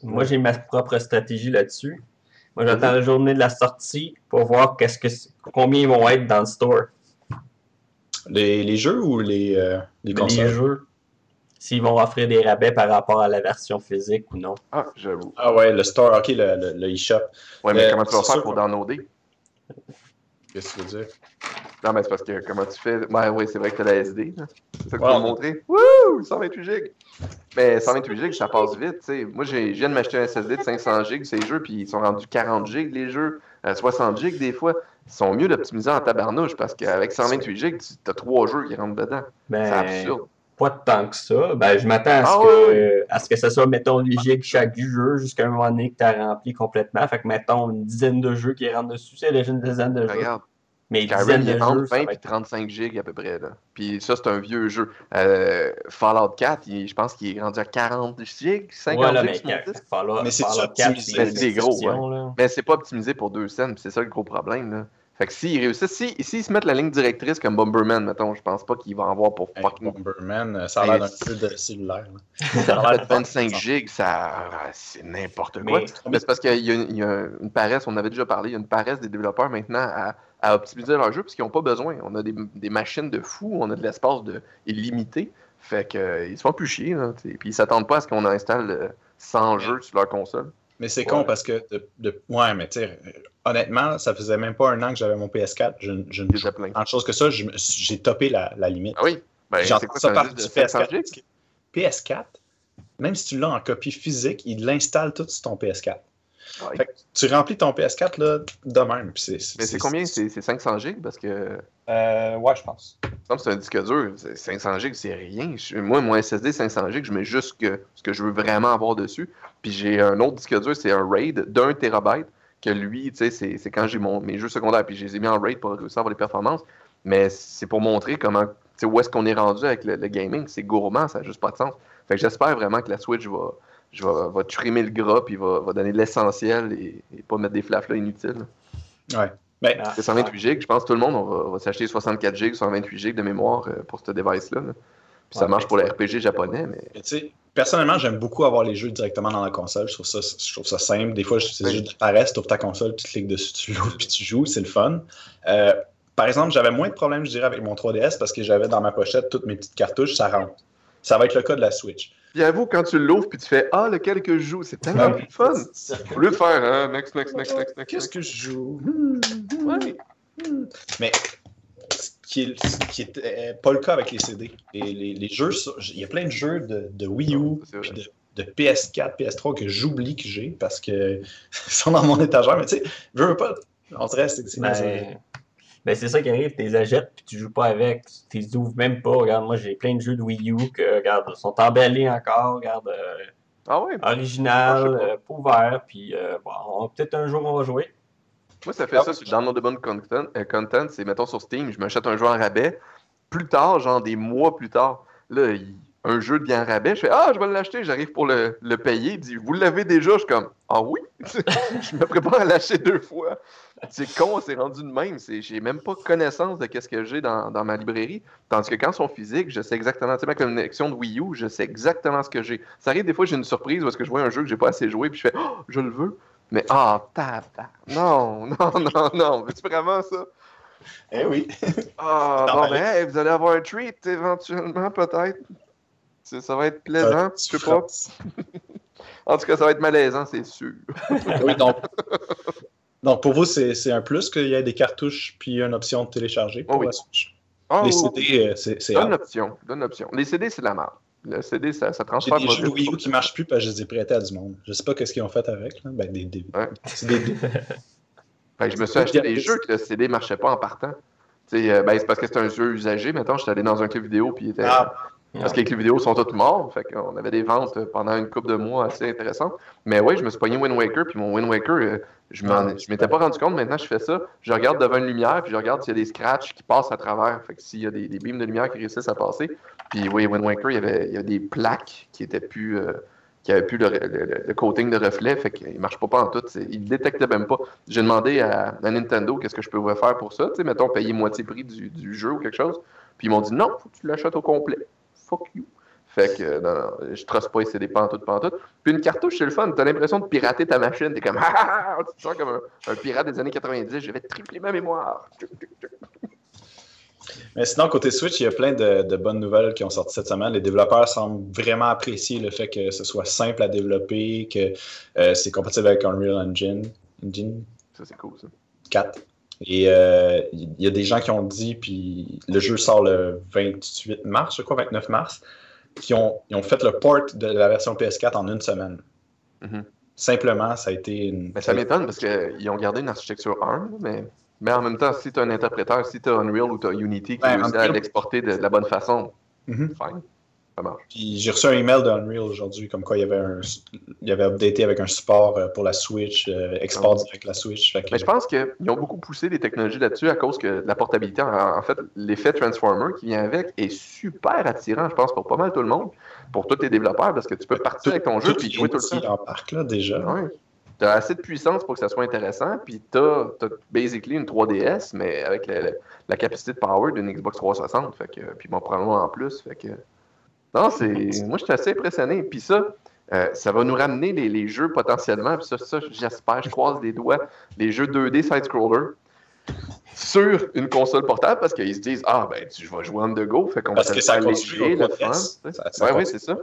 moi, j'ai ma propre stratégie là-dessus. Moi, j'attends la journée de la sortie pour voir qu'est-ce que, combien ils vont être dans le store. Les, les jeux ou les, euh, les consoles? les jeux, s'ils vont offrir des rabais par rapport à la version physique ou non. Ah, j'avoue. Ah ouais, le store, ok, le, eShop. Ouais, mais Euh, comment tu vas faire pour que- downloader? Qu'est-ce que tu veux dire? Non, mais c'est parce que comment tu fais? Ouais, oui, c'est vrai que t'as la SD. là. C'est ça que tu vas me montrer. Wouh! 128 gigs! Mais 128 gigs, ça passe vite, tu sais. Moi, j'ai- je viens de m'acheter un SSD de 500 gigs, ces jeux, puis ils sont rendus 40 gigs, les jeux. Euh, 60 gigs, des fois. Ils sont mieux d'optimiser en tabarnouche parce qu'avec 128 gigs, tu as trois jeux qui rentrent dedans. C'est Ben, absurde. pas tant que ça. Ben, je m'attends à, ce Ah que- ouais. à ce que ce soit, mettons, 8 gigs chaque jeu jusqu'à un moment donné que tu as rempli complètement. Fait que, mettons, une dizaine de jeux qui rentrent dessus, c'est déjà une dizaine de jeux. Regarde, Mais une Skyrim, dizaine il de rentre jeux, ça 20 va puis être... 35 gigs à peu près. Là. Puis ça, c'est un vieux jeu. Euh, Fallout 4, il- je pense qu'il est rendu à 40 gigs, 50 Ouais, là, gigs mais. Fallout, Mais c'est Fallout ça, 4, optimisé. c'est Mais c'est gros, là. Mais c'est pas optimisé pour deux scènes, puis c'est ça le gros problème. Là. Fait que s'ils réussissent, si, s'ils se mettent la ligne directrice comme Bomberman, mettons, je pense pas qu'ils vont en avoir pour Hey, fucking Bomberman, euh, ça a l'air d'un jeu de cellulaire. là. Ça a l'air de 25 gigs, ça, ah, c'est n'importe quoi. Mais- Mais c'est parce qu'il y, a une- il y a une paresse, on avait déjà parlé, il y a une paresse des développeurs maintenant à, à optimiser leur jeu parce qu'ils n'ont pas besoin. On a des, des machines de fou, on a de l'espace de, illimité. Fait que, euh, ils se font plus chier. Là, t'sais. Puis ils s'attendent pas à ce qu'on installe euh, 100 jeux sur leur console. Mais c'est Ouais. con parce que, de, de- ouais, mais tu honnêtement, ça faisait même pas un an que j'avais mon PS4. Je, je ne jouais pas de choses que ça. J'ai topé la, la limite. Ah oui? Ben, J'entends ça partout du de 500 PS4. gigs? parce que PS4, même si tu l'as en copie physique, il l'installe tout sur ton PS4. Ouais. Fait que tu remplis ton PS4 là, de même. puis c'est- Mais c'est combien? C'est c'est 500 gigs? Parce que Euh, ouais, je pense. Il me semble que c'est un disque dur. C'est- 500 gigs, c'est rien. Je- moi, mon SSD 500 gigs, je mets juste que, ce que je veux vraiment avoir dessus. Puis j'ai un autre disque dur, c'est un RAID d'un terabyte. Que lui, tu sais, c'est c'est quand j'ai mon- mes jeux secondaires. Puis je les ai mis en RAID pour réussir à avoir les performances. Mais c'est pour montrer comment, tu sais, où est-ce qu'on est rendu avec le, le gaming. C'est gourmand, ça n'a juste pas de sens. Fait que j'espère vraiment que la Switch va, je va, va trimer le gras, puis va, va donner de l'essentiel et, et pas mettre des flaflas inutiles. Ouais. Ben, Ah, C'est 128 gigs, je pense que tout le monde on va, on va s'acheter 64 gigs, 128 gigs de mémoire euh, pour ce device-là. là. Puis ça marche pour les RPG japonais, mais Mais tu sais, personnellement, j'aime beaucoup avoir les jeux directement dans la console. Je trouve ça, je trouve ça simple. Des fois, c'est Oui. juste de paresse, tu ouvres ta console, tu cliques dessus, tu l'ouvres, puis tu joues, c'est le fun. Euh, par exemple, j'avais moins de problèmes, je dirais, avec mon 3DS parce que j'avais dans ma pochette toutes mes petites cartouches, ça rentre. Ça va être le cas de la Switch. Puis avoue, quand tu l'ouvres puis tu fais Ah, lequel que je joue, c'est tellement plus fun. Au lieu de faire hein, next, next, next, next, next. Qu'est-ce que je joue? Ouais. Mais ce qui est, ce qui est euh, pas le cas avec les CD. Les, les- les jeux, il y a plein de jeux de, de Wii U, puis de, de PS4, PS3 que j'oublie que j'ai parce qu'ils sont dans mon étagère. Mais tu sais, je veux pas. On dirait c'est c'est- Ben, c'est ça qui arrive, tu les achètes puis tu joues pas avec, tu les ouvres même pas. Regarde, moi j'ai plein de jeux de Wii U que regarde, sont emballés encore, regarde, euh, Ah original, euh, pas ouvert, puis euh, bon, peut-être un jour on va jouer. Moi, ça fait ça sur downloadable content. euh, content c'est, mettons, sur Steam, je m'achète un jeu en rabais. Plus tard, genre des mois plus tard, là, il- un jeu en rabais. Je fais Ah, je vais l'acheter. J'arrive pour le, le payer. Il dit Vous l'avez déjà? Je suis comme Ah oui Je me prépare à l'acheter deux fois. C'est con, c'est rendu de même. C'est, j'ai même pas connaissance de qu'est-ce que j'ai dans, dans ma librairie. Tandis que quand ils sont physiques, je sais exactement. Tu sais, ma connexion de Wii U, je sais exactement ce que j'ai. Ça arrive des fois, j'ai une surprise parce que je vois un jeu que j'ai pas assez joué, puis je fais Oh, je le veux. Mais ah, tabac. Non, non, non, non. Veux-tu vraiment ça? Eh oui. Ah, bon, ben, hey, vous allez avoir un treat éventuellement, peut-être. Ça, ça va être plaisant, je sais pas. En tout cas, ça va être malaisant, c'est sûr. oui, donc, donc, pour vous, c'est un plus qu'il y ait des cartouches puis une option de télécharger pour Oh oui. la Switch. Ah, Les oui, CD, euh, c'est Donne l'option, donne l'option. Les CD, c'est de la merde. Le CD, ça, ça J'ai transfère des pas jeux de. Wii U qui marchent plus parce que je les ai prêtés à du monde. Je sais pas qu'est-ce qu'ils ont fait avec. Là. Ben, des, des... Ouais. Des... Que je me suis acheté des jeux que le CD marchait pas en partant. Tu euh, ben, c'est parce que c'était un jeu usagé. Maintenant, j'étais allé dans un club vidéo, puis il était. Ah, Parce que les clubs vidéo sont tous morts. Fait qu'on avait des ventes pendant une couple de mois assez intéressantes. Mais oui, je me suis pogné Wind Waker, puis mon Wind Waker, euh, je je m'étais pas rendu compte. Maintenant, je fais ça. Je regarde devant une lumière, puis je regarde s'il y a des scratchs qui passent à travers. Fait que s'il y a des, des beams de lumière qui réussissent à passer. Puis oui, Wind Waker, il y avait, il y avait des plaques qui étaient plus. euh, qui n'avaient plus le, le- le coating de reflet, fait qu'il ne marche pas, pas en tout. Il ne détectait même pas. J'ai demandé à, à Nintendo qu'est-ce que je pouvais faire pour ça. Sais, mettons, payer moitié prix du, du jeu ou quelque chose. Puis ils m'ont dit non, faut que tu l'achètes au complet. Fuck you. Fait que euh, non, non, je trosse pas essayer des pantoutes, pantoutes. Puis une cartouche, c'est le fun. T'as l'impression de pirater ta machine. T'es comme, ah, ah, ah, tu te sens comme un, un pirate des années 90. Je vais tripler ma mémoire. Mais sinon, côté Switch, il y a plein de, de bonnes nouvelles qui ont sorti cette semaine. Les développeurs semblent vraiment apprécier le fait que ce soit simple à développer, que euh, c'est compatible avec Unreal Engine, Engine? Ça, c'est cool, ça. 4. Et euh, il y a des gens qui ont dit, puis le jeu sort le 28 mars, je crois, 29 mars, qui ont, ils ont fait le port de la version PS4 en une semaine. Mhm. Simplement, ça a été une. Mais ça m'étonne parce qu'ils ont gardé une architecture ARM, mais, mais en même temps, si tu as un interpréteur, si tu as Unreal ou tu as Unity qui Ben, réussit à l'exporter de, de la bonne façon, Mhm. fine. Ça marche. Puis j'ai reçu un email d'Unreal aujourd'hui, comme quoi il y avait un, il y avait updaté avec un support euh, pour la Switch, euh, export direct la Switch. Que- Mais je pense qu'ils ont beaucoup poussé des technologies là-dessus à cause que de la portabilité. En, en fait, l'effet Transformer qui vient avec est super attirant, je pense, pour pas mal tout le monde, pour tous les développeurs, parce que tu peux partir avec ton jeu puis jouer tout le temps. en parc, là, déjà. Ouais. Tu as assez de puissance pour que ça soit intéressant, puis tu as, basically une 3DS, mais avec la, la- la capacité de power d'une Xbox 360, fait que, puis mon probablement en plus. Fait que... Non, c'est. Moi, je suis assez impressionné. Puis ça, euh, ça va nous ramener les, les jeux potentiellement, puis ça, ça j'espère, je croise les doigts, les jeux 2D side-scroller sur une console portable parce qu'ils se disent Ah, ben, tu vas jouer on the go, fait qu'on va Parce te que le ça faire construit léger, au le fun. Oui, construit c'est ça.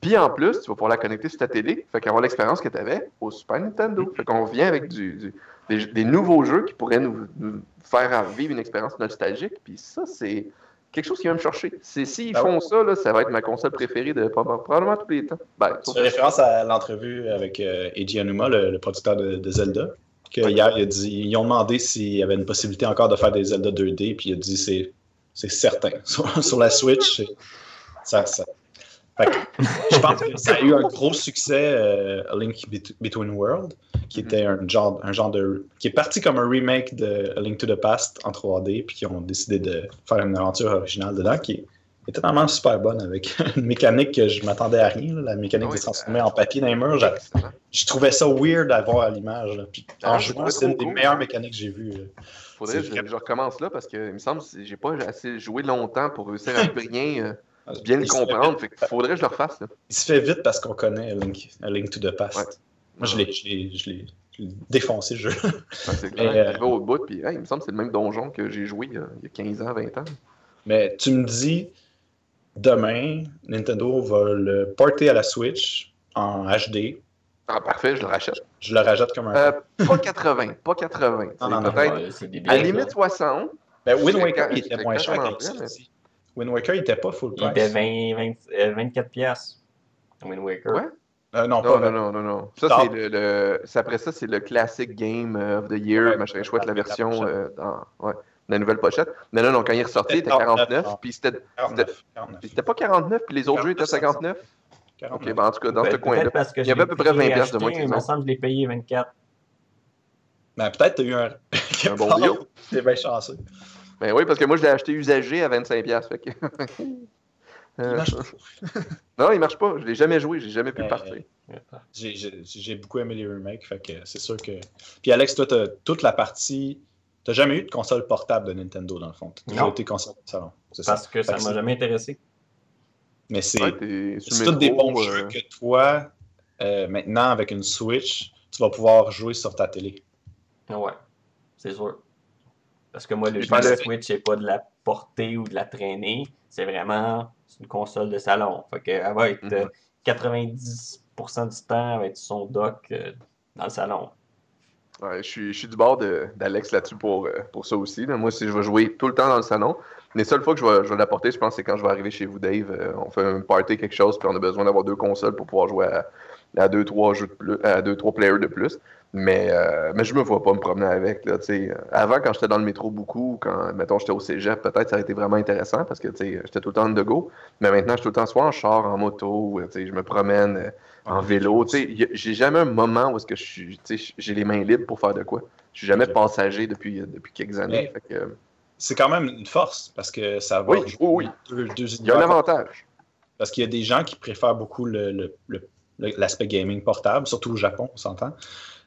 Puis en plus, tu vas pouvoir la connecter sur ta télé, fait qu'avoir l'expérience que tu avais au Super Nintendo. Fait qu'on vient avec du, du- des, des nouveaux jeux qui pourraient nous, nous faire vivre une expérience nostalgique. Puis ça, c'est quelque chose qui va me chercher. C'est s'ils Ah font ouais. ça, là, ça va être ma console préférée de proba- probablement tous les temps. Ben, Tu fais référence à l'entrevue avec euh, Eiji Anuma, le, le producteur de, de Zelda, que hier, il a dit, ils ont demandé s'il y avait une possibilité encore de faire des Zelda 2D, puis il a dit c'est, c'est certain. Sur, sur la Switch, ça, ça. Que, je pense que ça a eu un gros succès, euh, A Link Bet- Between Worlds, qui était un genre, un genre de. qui est parti comme un remake de A Link to the Past en 3D, puis qui ont décidé de faire une aventure originale dedans, qui est étonnamment super bonne avec une mécanique que je m'attendais à rien, là, la mécanique Ah oui, de se transformer en papier dans les murs. Je trouvais ça weird à voir à l'image. Puis Ah, en jouant, c'est une des meilleures mécaniques que j'ai vues. là. Faudrait que je, recommence là parce que il me semble que j'ai pas assez joué longtemps pour réussir à bien, euh, bien le Il comprendre. Fait que faudrait que je le refasse. Là. Il se fait vite parce qu'on connaît A Link, A Link to the Past. Ouais. Moi, je l'ai, je, l'ai, je, l'ai, je l'ai défoncé, ce jeu. Ouais, c'est clair. Euh, au bout, puis hey, il me semble que c'est le même donjon que j'ai joué euh, il y a 15 ans, 20 ans. Mais tu me dis, demain, Nintendo va le porter à la Switch en HD. Ah, parfait, je le rachète. Je le rajoute comme un. Euh, pas 80, pas 80. Non, C'est non, non. peut-être à la limite là. 60. ben, Wind Waker, il était moins cher il. Wind Waker, il était pas full Il price. était 20, 20, euh, 24 piastres. Wind Waker. Ouais. Euh, non, Non, pas non, non, non, non. Ça, Ah. c'est le, après ça, c'est le Classic Game of the Year, Ouais, machin chouette, la la version euh, dans ouais, la nouvelle pochette. Mais non, non, quand il est ressorti, il était 49, 49, non. puis c'était, 49. 49. puis c'était pas 49, puis les autres jeux étaient 59. 49. Ok, ben en tout cas, dans ce Peut-être coin-là. que Il y avait à peu près 20 acheté, piastres de moins que Il me semble que je l'ai payé 24. Ben, peut-être tu as eu un, Un bon deal. T'es bien chanceux. Ben oui, parce que moi, je l'ai acheté usagé à 25$. piastres, Fait que... Il Euh, marche non, il marche pas. Je l'ai jamais joué. J'ai jamais pu Ben, partir. J'ai- beaucoup aimé les remakes, fait que c'est sûr que. Puis Alex, toi, t'as toute la partie. T'as jamais eu de console portable de Nintendo dans le fond. T'as toujours Non. été console de salon. Ça. Parce que ça m'a jamais intéressé. Mais c'est Ouais, tous des bons euh, jeux que toi, euh, maintenant, avec une Switch, tu vas pouvoir jouer sur ta télé. Ouais, c'est sûr. Parce que moi, le jeu de Switch, c'est pas de la porter ou de la traîner. C'est vraiment une console de salon. Fait que elle va être Mhm. euh, 90% du temps, elle va être son dock euh, dans le salon. Ouais, je, suis, je suis du bord d'Alex là-dessus pour, euh, pour ça aussi. Moi, si je vais jouer tout le temps dans le salon, les seules fois que je vais, je vais l'apporter, je pense, c'est quand je vais arriver chez vous, Dave. on fait un party, quelque chose, puis on a besoin d'avoir deux consoles pour pouvoir jouer à, à deux, trois jeux de plus, à deux, trois players de plus. Mais, euh, mais je me vois pas me promener avec. Là. Avant, quand j'étais dans le métro beaucoup, quand, mettons, j'étais au cégep, peut-être ça aurait été vraiment intéressant parce que j'étais tout le temps de go. Mais maintenant, je suis tout le temps soit en char, en moto, euh, je me promène euh, en vélo. tu sais, y a- J'ai jamais un moment où est-ce que j'ai les mains libres pour faire de quoi. Je suis jamais passager depuis, euh, depuis quelques années. Que, C'est quand même une force parce que ça va Oui, oui, oui. deux, deux il y a un avantage. Parce qu'il y a des gens qui préfèrent beaucoup le- le- l'aspect gaming portable, surtout au Japon, on s'entend,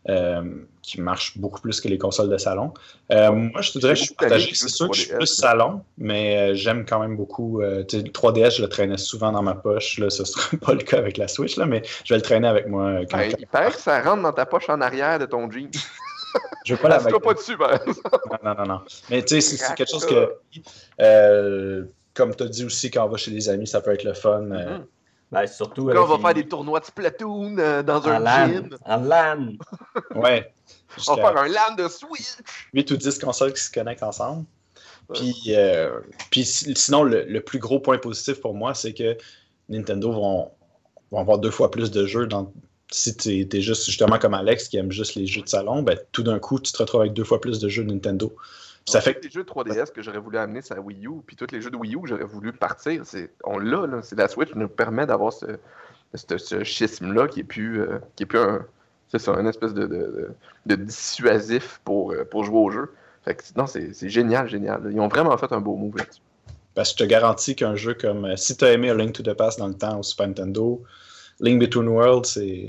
euh, qui marche beaucoup plus que les consoles de salon. Euh, moi, je te dirais que je suis partagé. C'est sûr que je suis 3DS, plus salon, mais euh, j'aime quand même beaucoup. le 3DS, je le traînais souvent dans ma poche. Là, ce sera pas le cas avec la Switch, là, mais je vais le traîner avec moi. Quand, Ben, il paraît que ça rentre dans ta poche en arrière de ton jean. je veux pas la pas dessus, ben. Non, non, non. Mais tu sais, c'est- quelque chose que, euh, comme tu as dit aussi, quand on va chez les amis, ça peut être le fun. Mhm. Ben, surtout Là, on va les- faire des tournois de Splatoon euh, dans en un LAN. gym. En LAN. Ouais. On va faire un LAN de Switch. 8 ou 10 consoles qui se connectent ensemble. Ouais. Puis, euh, puis sinon, le, le plus gros point positif pour moi, c'est que Nintendo vont, vont avoir deux fois plus de jeux. Dans, si tu es, juste justement comme Alex qui aime juste les jeux de salon, ben, tout d'un coup, tu te retrouves avec deux fois plus de jeux de Nintendo. Puis ça fait Tous les jeux de 3DS que j'aurais voulu amener, c'est la Wii U. Puis tous les jeux de Wii U que j'aurais voulu partir, c'est on l'a. là. C'est la Switch qui nous permet d'avoir ce, ce, ce schisme-là qui est plus, euh, qui est plus un, c'est ça, une espèce de, de, de- de dissuasif pour, euh, pour jouer au jeu. Fait que, non, c'est c'est génial, génial. Ils ont vraiment fait un beau move là-dessus. Parce que je te garantis qu'un jeu comme. euh, si tu as aimé A Link to the Past dans le temps au Super Nintendo, Link Between Worlds, c'est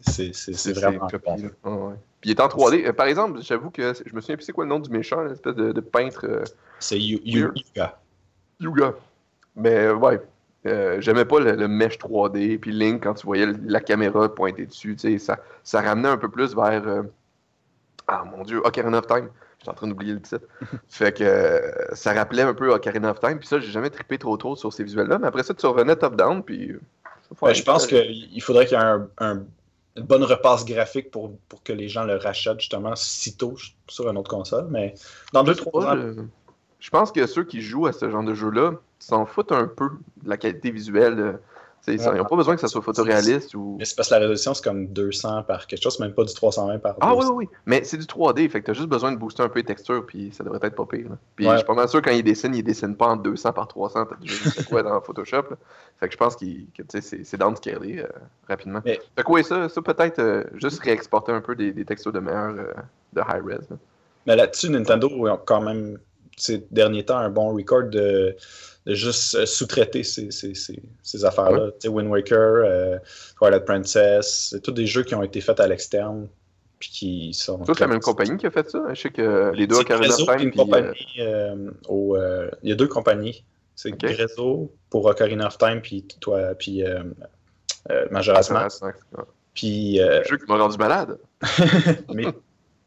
c'est- c'est- c'est vraiment. copié, bon. là. Ouais. Puis il est en 3D. Euh, par exemple, j'avoue que je me souviens plus c'est quoi le nom du méchant, l'espèce de, de peintre. euh, C'est. Yuga. Yuga. Mais euh, ouais, euh, j'aimais pas le, le mesh 3D. Puis Link, quand tu voyais la caméra pointer dessus, tu sais, ça, ça ramenait un peu plus vers. euh, Ah mon dieu, Ocarina of Time. J'étais en train d'oublier le titre. fait que ça rappelait un peu Ocarina of Time. Puis ça, j'ai jamais trippé trop trop sur ces visuels-là. Mais après ça, tu revenais top-down. Puis. Ben, je pense qu'il faudrait qu'il y ait un, un- une bonne repasse graphique pour, pour que les gens le rachètent justement sitôt sur une autre console. Mais dans deux, Je sais trois pas, ans, je- Je pense que ceux qui jouent à ce genre de jeu-là s'en foutent un peu de la qualité visuelle. Ils n'ont pas besoin que ça soit photoréaliste ou. mais c'est parce que la résolution, c'est comme 200 par quelque chose, même pas du 320 par Ah oui, 200. oui, oui. Mais c'est du 3D, fait que t'as juste besoin de booster un peu les textures, puis ça devrait être pas pire. là. Puis Ouais. je suis pas mal sûr quand ils dessinent, ils dessinent pas en 200 par 300, t'as déjà vu quoi dans Photoshop. là. Fait que je pense qu'ils- que c'est downscalé euh, rapidement. Mais- Fait que oui, ça, ça peut-être euh, juste réexporter un peu des, des textures de meilleurs euh, de high res. là. Mais là-dessus, Nintendo a quand même, ces derniers temps, un bon record de, de juste euh, sous-traiter ces, ces- ces- ces affaires-là. Tu sais, Wind Waker, euh, Twilight Princess, c'est tous des jeux qui ont été faits à l'externe. Qui sont. C'est la même compagnie qui a fait ça. Je sais que les deux Ocarina of Time, puis compagnie euh, au, euh, il y a deux compagnies. C'est Ok. Grezzo pour Ocarina of Time, puis toi, puis euh, Majora's Mask. Ouais. Puis, Un jeu qui m'a rendu malade. mais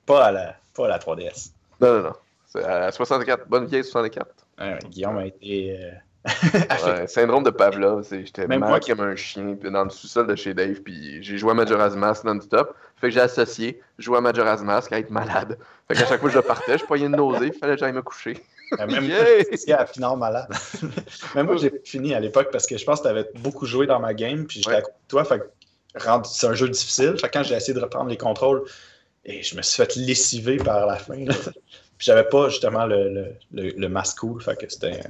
pas à la, pas à la 3DS. Non, non, non. C'est à 64, bonne vieille 64. Ouais, Guillaume a été. euh, Ouais, syndrome de Pavlov, c'est- j'étais moi qui- comme un chien puis dans le sous-sol de chez Dave, puis j'ai joué à Majora's Mask non-stop. Fait que j'ai associé jouer à Majora's Mask à être malade. Fait qu'à chaque fois que je partais, je pognais une nausée, fallait que j'aille me coucher. Euh, Même Yeah! moi, j'ai à la finale malade. Même moi, j'ai fini à l'époque parce que je pense que tu avais beaucoup joué dans ma game, puis j'étais Ouais. à côté de toi. Fait que rendu- c'est un jeu difficile. Fait que quand j'ai essayé de reprendre les contrôles, et je me suis fait lessiver par la fin. J'avais pas justement le, le, le, le masque cool. Fait que c'était.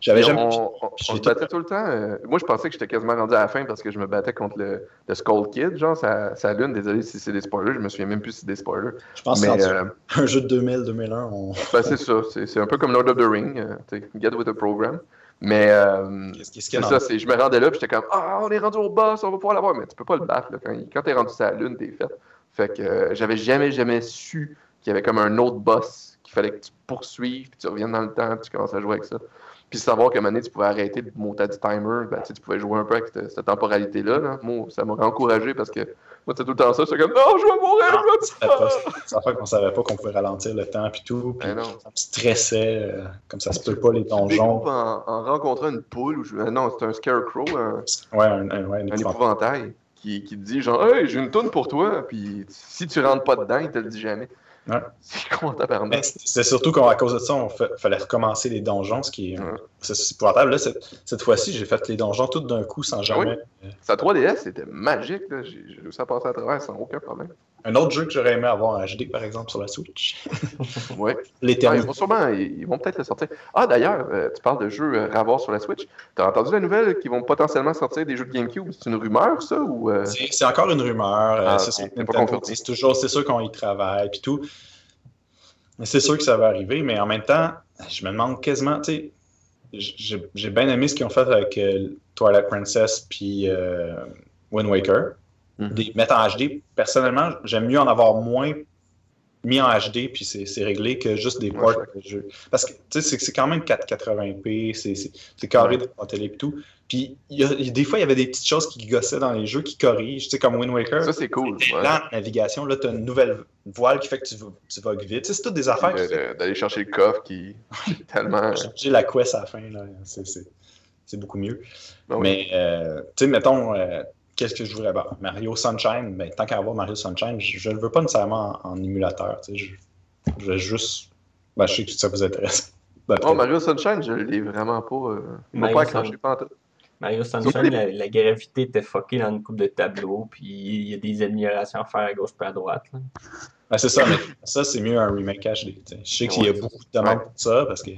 J'avais jamais. on, on- on se tout- battait tout le temps. euh, moi, je pensais que j'étais quasiment rendu à la fin parce que je me battais contre le, le Skull Kid, genre, sa, sa lune. Désolé si c'est des spoilers, je me souviens même plus si c'est des spoilers. Je pense que c'est euh, un jeu de 2000, 2001. On... ben, c'est ça, c'est c'est un peu comme Lord of the Ring, euh, get with the program. Mais euh, c'est ça, c'est- je me rendais là, puis j'étais comme, ah, on est rendu au boss, on va pouvoir l'avoir. Mais tu peux pas le battre, là. Quand, quand t'es rendu sur la lune, t'es fait. Fait que euh, j'avais jamais, jamais su qu'il y avait comme un autre boss fallait que tu poursuives, puis tu reviennes dans le temps, puis tu commences à jouer avec ça. Puis savoir qu'à un moment donné, tu pouvais arrêter de monter du timer, ben, tu pouvais jouer un peu avec cette, cette temporalité-là. Là. Moi, ça m'a encouragé parce que moi, c'était tout le temps ça. J'étais comme, non, je vais mourir, je vais pas- C'est fois qu'on savait pas qu'on pouvait ralentir le temps puis tout. Puis Ben non. ça me stressait. euh, comme ça se peut pas les donjons. en, en rencontrant une poule, ou je- euh, non, c'est un scarecrow, un, Ouais, un, un- ouais, un un épouvantail. épouvantail, qui, qui te dit genre, hey, j'ai une toune pour toi, puis si tu rentres pas dedans, il te le dit jamais. Ouais. C'est con, surtout qu'à cause de ça, on fa- fallait recommencer les donjons, ce qui est, Ouais. c'est c'est épouvantable. Là, cette, cette fois-ci, j'ai fait les donjons tout d'un coup sans jamais. Sa 3DS, c'était magique, là. J'ai à passer à travers sans aucun problème. Un autre jeu que j'aurais aimé avoir en HD, par exemple, sur la Switch. Ouais. Ah, ils vont sûrement, ils, vont peut-être le sortir. Ah, d'ailleurs, euh, tu parles de jeux euh, à avoir sur la Switch. T'as entendu la nouvelle qu'ils vont potentiellement sortir des jeux de GameCube? C'est une rumeur, ça, ou... euh, C'est encore une rumeur. euh, Ah, c'est toujours, c'est sûr qu'on y travaille puis tout. Mais c'est sûr que ça va arriver, mais en même temps, je me demande quasiment, tu sais, j'ai bien aimé ce qu'ils ont fait avec euh, Twilight Princess puis euh, Wind Waker. Mhm. Des mettre en HD. Personnellement, j'aime mieux en avoir moins mis en HD puis c'est c'est réglé que juste des ports de jeu. Parce que tu sais, c'est- c'est quand même 480p, c'est- c'est c'est carré Ouais. dans la télé et tout. Puis il y a- il y a- des fois, il y avait des petites choses qui gossaient dans les jeux qui corrigent, tu sais, comme Wind Waker. Ça, c'est cool. Ouais. lent, la navigation, là, tu as une nouvelle voile qui fait que tu, vas- tu vogues vite. Tu sais, c'est toutes des affaires D'aller chercher le coffre qui tellement... j'ai la quest à la fin. là. C'est- C'est c'est beaucoup mieux. Ben oui. Mais, euh, tu sais, mettons, euh, qu'est-ce que je voudrais avoir? Mario Sunshine, ben, tant qu'à avoir Mario Sunshine, je ne le veux pas nécessairement en, en émulateur. Tu sais, je, je vais juste. Ben, je sais que ça vous intéresse. Oh, Mario Sunshine, je l'ai vraiment pas... Euh... Mario pas accroché Sun- pas en tout. Mario Surtout Sunshine, la, la gravité était fuckée dans une coupe de tableaux, puis il y a des améliorations à faire à gauche et à droite. là. Ben, c'est ça, mais ça, c'est mieux un remake HD. Je sais qu'il y a beaucoup de demandes pour ça parce que.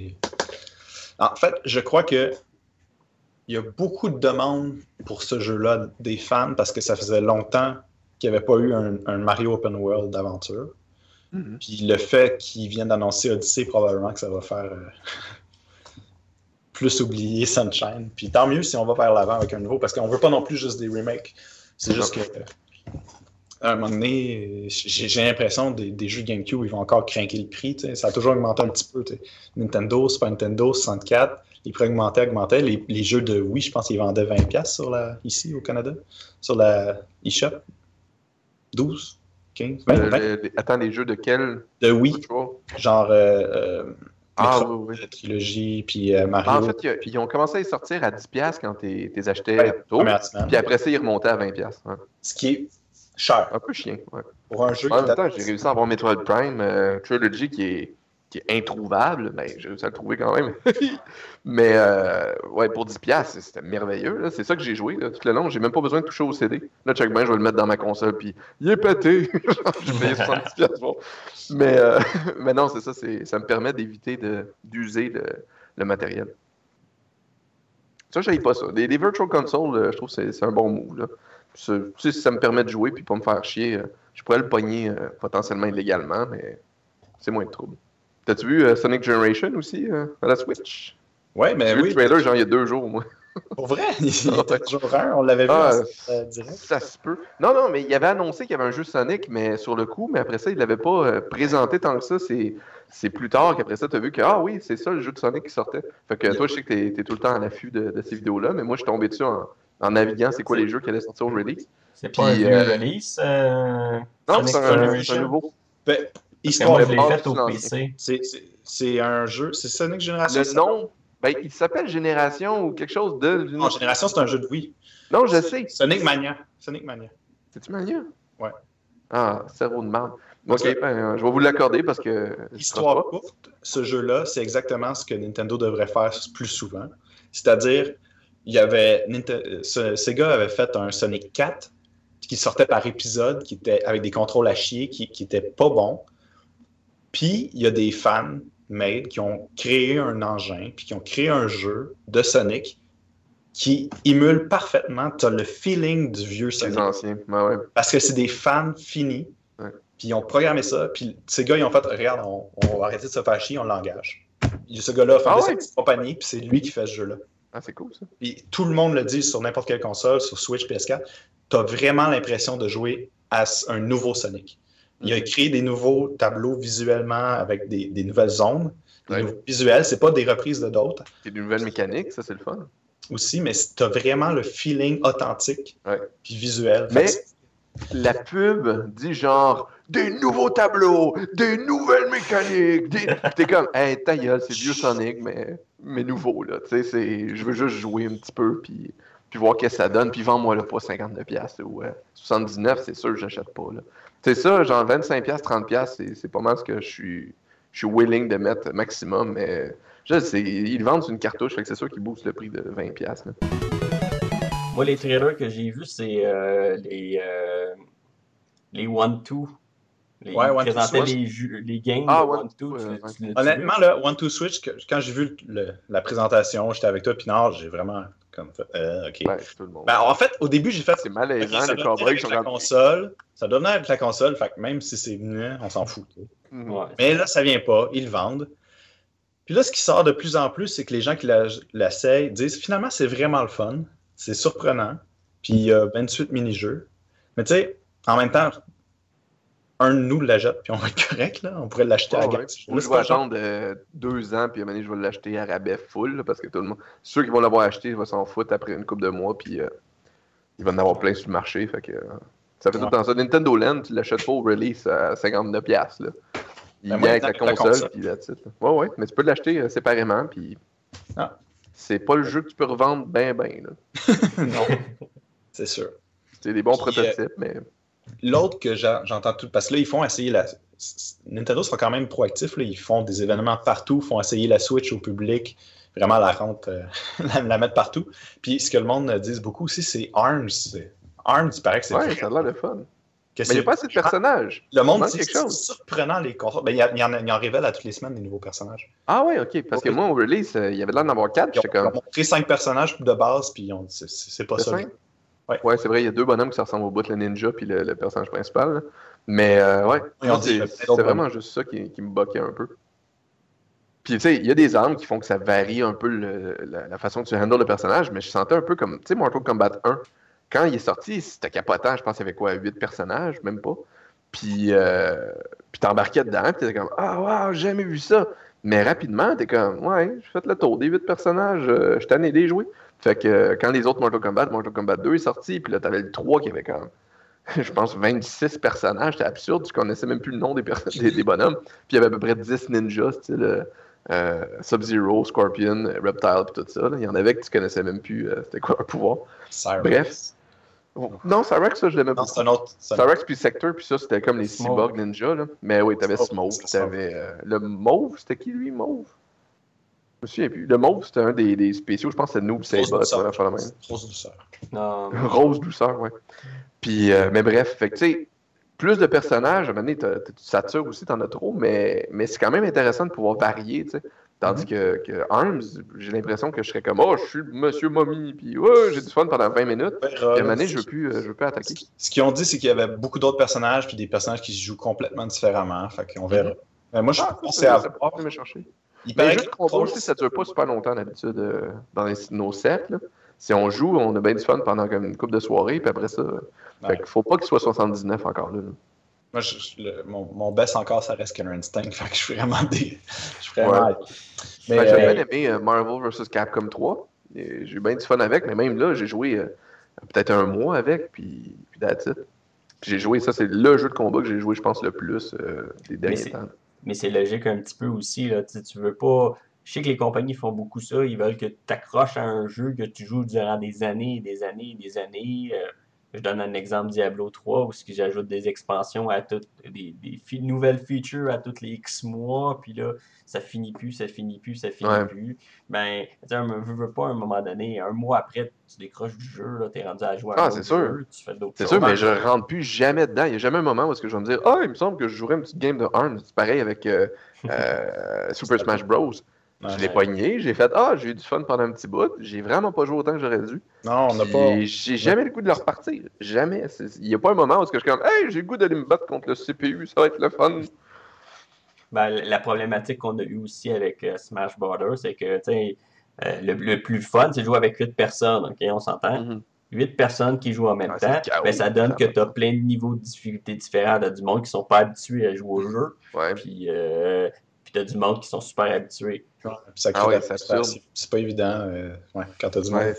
En fait, je crois que il y a beaucoup de demandes pour ce jeu-là des fans parce que ça faisait longtemps qu'il n'y avait pas eu un, un Mario Open World d'aventure. Mhm. Puis le fait qu'ils viennent d'annoncer Odyssey, probablement que ça va faire euh, plus oublier Sunshine. Puis tant mieux si on va vers l'avant avec un nouveau, parce qu'on veut pas non plus juste des remakes. C'est juste que euh, à un moment donné, j'ai l'impression des, des jeux GameCube, ils vont encore craquer le prix. Ça a toujours augmenté un petit peu. tu sais. Nintendo, Super Nintendo, 64, ils pourraient augmenter, augmenter. Les, les jeux de Wii, je pense qu'ils vendaient 20$ sur la, ici au Canada, sur la eShop. 12, 15, Le- 20, 20. le- les- attends, les jeux de quel? De Wii, genre euh, euh, Ah, oui, oui. la trilogie, puis euh, Mario. Ah, en fait, a- ils ont commencé à les sortir à 10$ quand tu les achetais Ouais, tôt. Puis après ça, ils remontaient à 20$. ouais. Ce qui est cher Un peu chien, ouais. pour un jeu En qui même temps, date- j'ai réussi à avoir Metroid Prime euh, Trilogy qui est, qui est introuvable, mais j'ai réussi à le trouver quand même. mais euh, ouais, pour 10$, c'était merveilleux. C'est ça que j'ai joué tout le long. J'ai même pas besoin de toucher au CD. Là, check bien, je vais le mettre dans ma console, puis il est pété. je payé 70$. Bon. Mais, euh, mais non, c'est ça. Ça me permet d'éviter d'user le, matériel. Ça, je pas ça. Des, Virtual Consoles, euh, je trouve que c'est un bon move. Là. Ça, me permet de jouer puis pas me faire chier, je pourrais le pogner potentiellement illégalement, mais c'est moins de trouble. T'as-tu vu euh, Sonic Generation aussi euh, à la Switch? Ouais, mais vu oui, le trailer genre il y a deux jours, moi. pour vrai, il y Ah, était ouais. toujours un, on l'avait vu Ah, en euh, direct. Ça se peut. Non, non, mais il avait annoncé qu'il y avait un jeu Sonic, mais sur le coup, mais après ça, il l'avait pas présenté tant que ça. C'est, c'est plus tard qu'après ça, tu as vu que, ah oui, c'est ça le jeu de Sonic qui sortait. Fait que toi, je sais que t'es, t'es tout le temps à l'affût de, de ces vidéos-là, mais moi, je suis tombé dessus en, en naviguant, c'est quoi les jeux qui allaient sortir au release. C'est pas un Puis, vieux euh, release, euh, Non, c'est un, c'est un nouveau. Ben, histoire, moi, je l'ai fait au PC. c'est- c'est c'est un jeu, c'est Sonic Génération. Le nom, ben, il s'appelle Génération ou quelque chose de. Non, Génération, c'est un jeu de Wii. Non, je sais. Sonic Mania. Sonic Mania. C'est-tu Mania? Ouais. Ah, cerveau de merde. Ok, ben, je vais vous l'accorder parce que. Histoire courte, ce jeu-là, c'est exactement ce que Nintendo devrait faire plus souvent. C'est-à-dire, il y avait Sega avait fait un Sonic 4 qui sortait par épisode, qui était avec des contrôles à chier, qui, qui était pas bon. Puis il y a des fans made qui ont créé un engin, puis qui ont créé un jeu de Sonic qui émule parfaitement. Tu as le feeling du vieux Sonic. anciens, Parce que c'est des fans finis. Puis ils ont programmé ça. Puis ces gars, ils ont fait Regarde, on, va arrêter de se faire chier, on l'engage. Ce gars-là a fait ah sa compagnie, puis c'est lui qui fait ce jeu-là. Ah, c'est cool ça. Puis tout le monde le dit sur n'importe quelle console, sur Switch, PS4. Tu as vraiment l'impression de jouer à un nouveau Sonic. Il a créé des nouveaux tableaux visuellement avec des, nouvelles zones. Des nouveaux visuels, c'est pas des reprises de d'autres. C'est des nouvelles mécaniques, ça c'est le fun. Aussi, mais tu as vraiment le feeling authentique puis visuel. Mais la pub dit genre des nouveaux tableaux, des nouvelles mécaniques. Des... T'es comme, hey, ta c'est vieux Sonic, mais, mais nouveau, là. Tu sais, je veux juste jouer un petit peu, puis, puis voir qu'est-ce que ça donne, puis vends-moi là pas 59$ ou 79$, c'est sûr que j'achète pas, là. C'est ça, genre 25$, 30$, c'est pas mal ce que je suis, je suis willing de mettre maximum, mais je sais, ils vendent une cartouche, fait que c'est sûr qu'ils boostent le prix de 20$. Moi, les trailers que j'ai vus, c'est euh, les, euh, les One-Two. Les, ouais, One présentaient les, les games ah, One, Two. honnêtement, le One Two Switch, quand j'ai vu la présentation, j'étais avec toi, Pinard, j'ai vraiment comme euh, ok. Ben, en fait, au début, j'ai fait. C'est malaisant, okay, les cowboys sont la console. Ça doit venir avec la console, fait que même si c'est venu, on s'en fout. Mais là, ça vient pas, ils le vendent. Puis là, ce qui sort de plus en plus, c'est que les gens qui l'essayent disent finalement, c'est vraiment le fun, c'est surprenant, puis il y a 28 mini-jeux. Mais tu sais, en même temps, un de nous l'achète, puis on va être correct, là. On pourrait l'acheter à ah ouais. je vais attendre euh, deux ans, puis à un moment donné, je vais l'acheter à rabais full, parce que tout le monde. Ceux qui vont l'avoir acheté, ils vont s'en foutre après une couple de mois, puis euh, ils vont en avoir plein sur le marché. Fait que, euh, ça fait tout le temps ça. Nintendo Land, tu l'achètes pas au release à 59$. Là. Il ben, vient avec la console, puis là, Ouais, ouais, mais tu peux l'acheter séparément, puis. Ah. C'est pas le jeu que tu peux revendre ben, ben, là. non. C'est sûr. C'est des bons prototypes, mais. L'autre que j'entends tout, parce que là, ils font essayer la. Nintendo sont quand même proactifs, là, ils font des événements partout, font essayer la Switch au public, vraiment la rente, euh, la, mettre partout. Puis ce que le monde dit beaucoup aussi, c'est ARMS. ARMS, il paraît que c'est. Ouais, ça a l'air de fun. Mais il n'y a pas assez de personnages. Le monde dit que c'est surprenant les consoles. Ben, il, y en, en, révèle à toutes les semaines des nouveaux personnages. Ah ouais, ok. Parce que moi, au release, euh, il y avait l'air d'en avoir quatre. Ils ont, comme... montré cinq personnages de base, puis c'est pas ça. Ouais, ouais c'est vrai, il y a deux bonhommes qui ressemblent au bout, le ninja puis le, personnage principal. Mais euh, ouais, c'est vraiment juste ça qui, qui me boquait un peu. Puis tu sais, il y a des armes qui font que ça varie un peu la, façon que tu handles le personnage, mais je sentais un peu comme, tu sais, Mortal Kombat 1. Quand il est sorti, c'était capotant, je pense qu'il y avait quoi, 8 personnages, même pas. Puis, euh, puis t'embarquais dedans, puis t'étais comme, ah, wow, j'ai jamais vu ça. Mais rapidement, t'es comme, ouais, j'ai fait le tour des 8 personnages, euh, je t'en ai des jouer. Fait que euh, quand les autres Mortal Kombat, Mortal Kombat 2 est sorti, puis là, t'avais le 3 qui avait quand même, je pense, 26 personnages. C'était absurde. Tu connaissais même plus le nom des, des, des bonhommes. Puis il y avait à peu près 10 ninjas, style euh, euh, Sub-Zero, Scorpion, Reptile, puis tout ça. Il y en avait que tu connaissais même plus c'était quoi leur pouvoir. Bref. Non, Cyrex, ça, je l'aimais pas. c'est un autre. Cyrex puis Sector, puis ça, c'était comme les cyborgs ninja. Là. Mais oui, t'avais Smoke, t'avais. le Mauve, c'était qui lui, Mauve? Me souviens plus. Le mauve, c'était un des, des, spéciaux, je pense que c'est Noob Saibot. Rose douceur. Non. Rose douceur, ouais. Puis, euh, mais bref, fait tu sais, plus de personnages, à un moment donné, tu satures aussi, t'en as trop, mais, mais c'est quand même intéressant de pouvoir varier, tu sais. Tandis mm-hmm. que, que, Arms, j'ai l'impression que je serais comme, oh, je suis Monsieur Mommy, puis ouais, j'ai du fun pendant 20 minutes. puis à un moment donné, je veux plus, euh, je veux plus attaquer. Ce qu'ils ont dit, c'est qu'il y avait beaucoup d'autres personnages, puis des personnages qui se jouent complètement différemment. Fait qu'on verra. Mm-hmm. Mais moi, je ah, pensais à. me chercher. Il paraît jeux de combat aussi, ça dure pas super longtemps d'habitude euh, dans nos cercles. Si on joue, on a bien du fun pendant comme une couple de soirées, puis après ça. Fait qu'il faut pas qu'il soit 79 encore là. Moi, mon, mon best encore, ça reste Killer Instinct. Fait que je suis vraiment des. Je suis vraiment. Mais, j'ai bien euh, aimé euh, Marvel vs. Capcom 3. J'ai eu bien du fun avec, mais même là, j'ai joué peut-être un mois avec, puis, puis that's it. j'ai joué, ça, c'est le jeu de combat que j'ai joué, je pense, le plus des derniers temps mais c'est logique un petit peu aussi. Là, tu veux pas. Je sais que les compagnies font beaucoup ça. Ils veulent que tu t'accroches à un jeu que tu joues durant des années et des années et des années. Euh, Je donne un exemple Diablo 3 où j'ajoute des expansions à toutes, des, des nouvelles features à tous les X mois, puis là, ça finit plus, ça finit plus, ça finit plus. Ben, tu veux, veux pas à un moment donné, un mois après, tu décroches du jeu, là, t'es rendu à jouer à ah, c'est sûr. tu fais d'autres C'est sûr, mais je rentre plus jamais dedans. Il n'y a jamais un moment où est-ce que je vais me dire, ah, il me semble que je jouerais une petite game de Arms. C'est pareil avec euh, euh, Super Smash Bros. Je l'ai pogné, j'ai fait Ah, j'ai eu du fun pendant un petit bout. J'ai vraiment pas joué autant que j'aurais dû. Non, on n'a pas. J'ai jamais le goût de le repartir. Jamais. Il n'y a pas un moment où je suis comme Hey, j'ai le goût d'aller me battre contre le CPU, ça va être le fun. Ben, la problématique qu'on a eue aussi avec euh, Smash Brothers, c'est que euh, le, le, plus fun, c'est de jouer avec 8 personnes, ok, on s'entend? Mm-hmm. 8 personnes qui jouent en même temps, ben, ça donne que tu as plein de niveaux de difficulté différents. Tu as du monde qui sont pas habitués à jouer au jeu. Puis, euh, as du monde qui sont super habitués. ça ah c'est pas évident ouais, quand tu as du monde.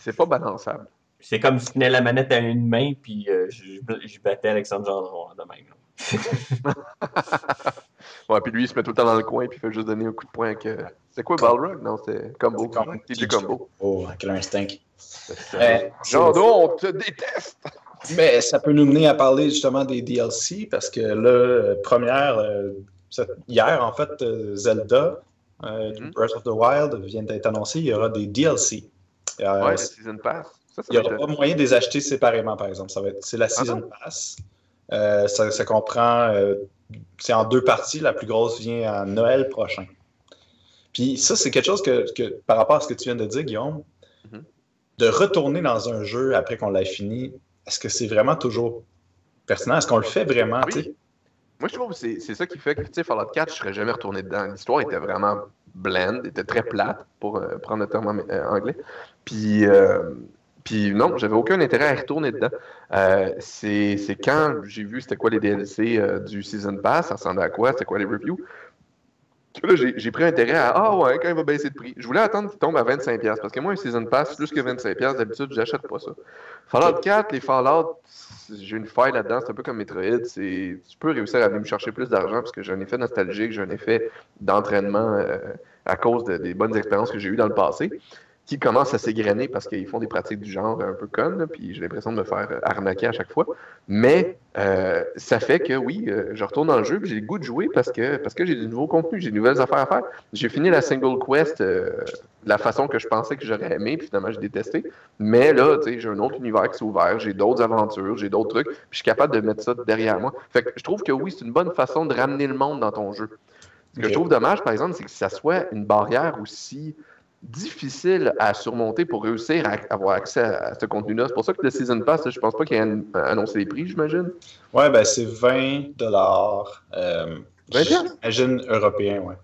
c'est pas balançable. C'est comme si tu tenais la manette à une main, puis je, je, battais Alexandre Gendron de même. Ouais, puis lui, il se met tout le temps dans le coin, puis il fait juste donner un coup de poing avec. Euh, c'est quoi Balrog Non, c'est combo. C'est combo. Oh, quel instinct. Euh, Jandon, on te déteste Mais ça peut nous mener à parler justement des DLC, parce que là, euh, première, hier, en fait, Zelda, mm-hmm. Breath of the Wild vient d'être annoncé, il y aura des DLC. ouais, Season Pass. il n'y aura pas moyen de les acheter séparément, par exemple. C'est la ah Season Pass. ça, ça, comprend c'est en deux parties. La plus grosse vient à Noël prochain. Puis ça, c'est quelque chose que, par rapport à ce que tu viens de dire, Guillaume, mm-hmm. de retourner dans un jeu après qu'on l'ait fini, est-ce que c'est vraiment toujours pertinent? Est-ce qu'on le fait vraiment? Moi, je trouve que c'est ça qui fait que, tu sais, Fallout 4, je serais jamais retourné dedans. L'histoire était vraiment blend, était très plate, pour euh, prendre le terme euh, anglais. Puis, euh, puis non, j'avais aucun intérêt à retourner dedans. C'est quand j'ai vu c'était quoi les DLC du Season Pass, ça ressemblait à quoi, c'était quoi les reviews? Là, j'ai pris intérêt à Ah ouais, quand il va baisser de prix. Je voulais attendre qu'il tombe à 25$. Parce que moi, un Season Pass, plus que 25$, d'habitude, j'achète pas ça. Fallout 4, les Fallout, j'ai une faille là-dedans. C'est un peu comme Metroid. Tu peux réussir à aller me chercher plus d'argent parce que j'ai un effet nostalgique, j'ai un effet d'entraînement euh, à cause des bonnes expériences que j'ai eues dans le passé qui commencent à s'égrener parce qu'ils font des pratiques du genre un peu connes, puis j'ai l'impression de me faire arnaquer à chaque fois. Mais euh, ça fait que oui, euh, je retourne dans le jeu, j'ai le goût de jouer parce que, parce que j'ai du nouveau contenu, j'ai de nouvelles affaires à faire. J'ai fini la single quest euh, de la façon que je pensais que j'aurais aimé, puis finalement j'ai détesté. Mais là, tu sais, j'ai un autre univers qui s'est ouvert, j'ai d'autres aventures, j'ai d'autres trucs, puis je suis capable de mettre ça derrière moi. Fait que je trouve que oui, c'est une bonne façon de ramener le monde dans ton jeu. Ce que je trouve dommage, par exemple, c'est que ça soit une barrière aussi difficile à surmonter pour réussir à avoir accès à, ce contenu-là. C'est pour ça que le Season Pass, je pense pas qu'il ait annoncé les prix, j'imagine. Ouais, ben c'est 20 dollars. Euh, 20 J'imagine européen, ouais.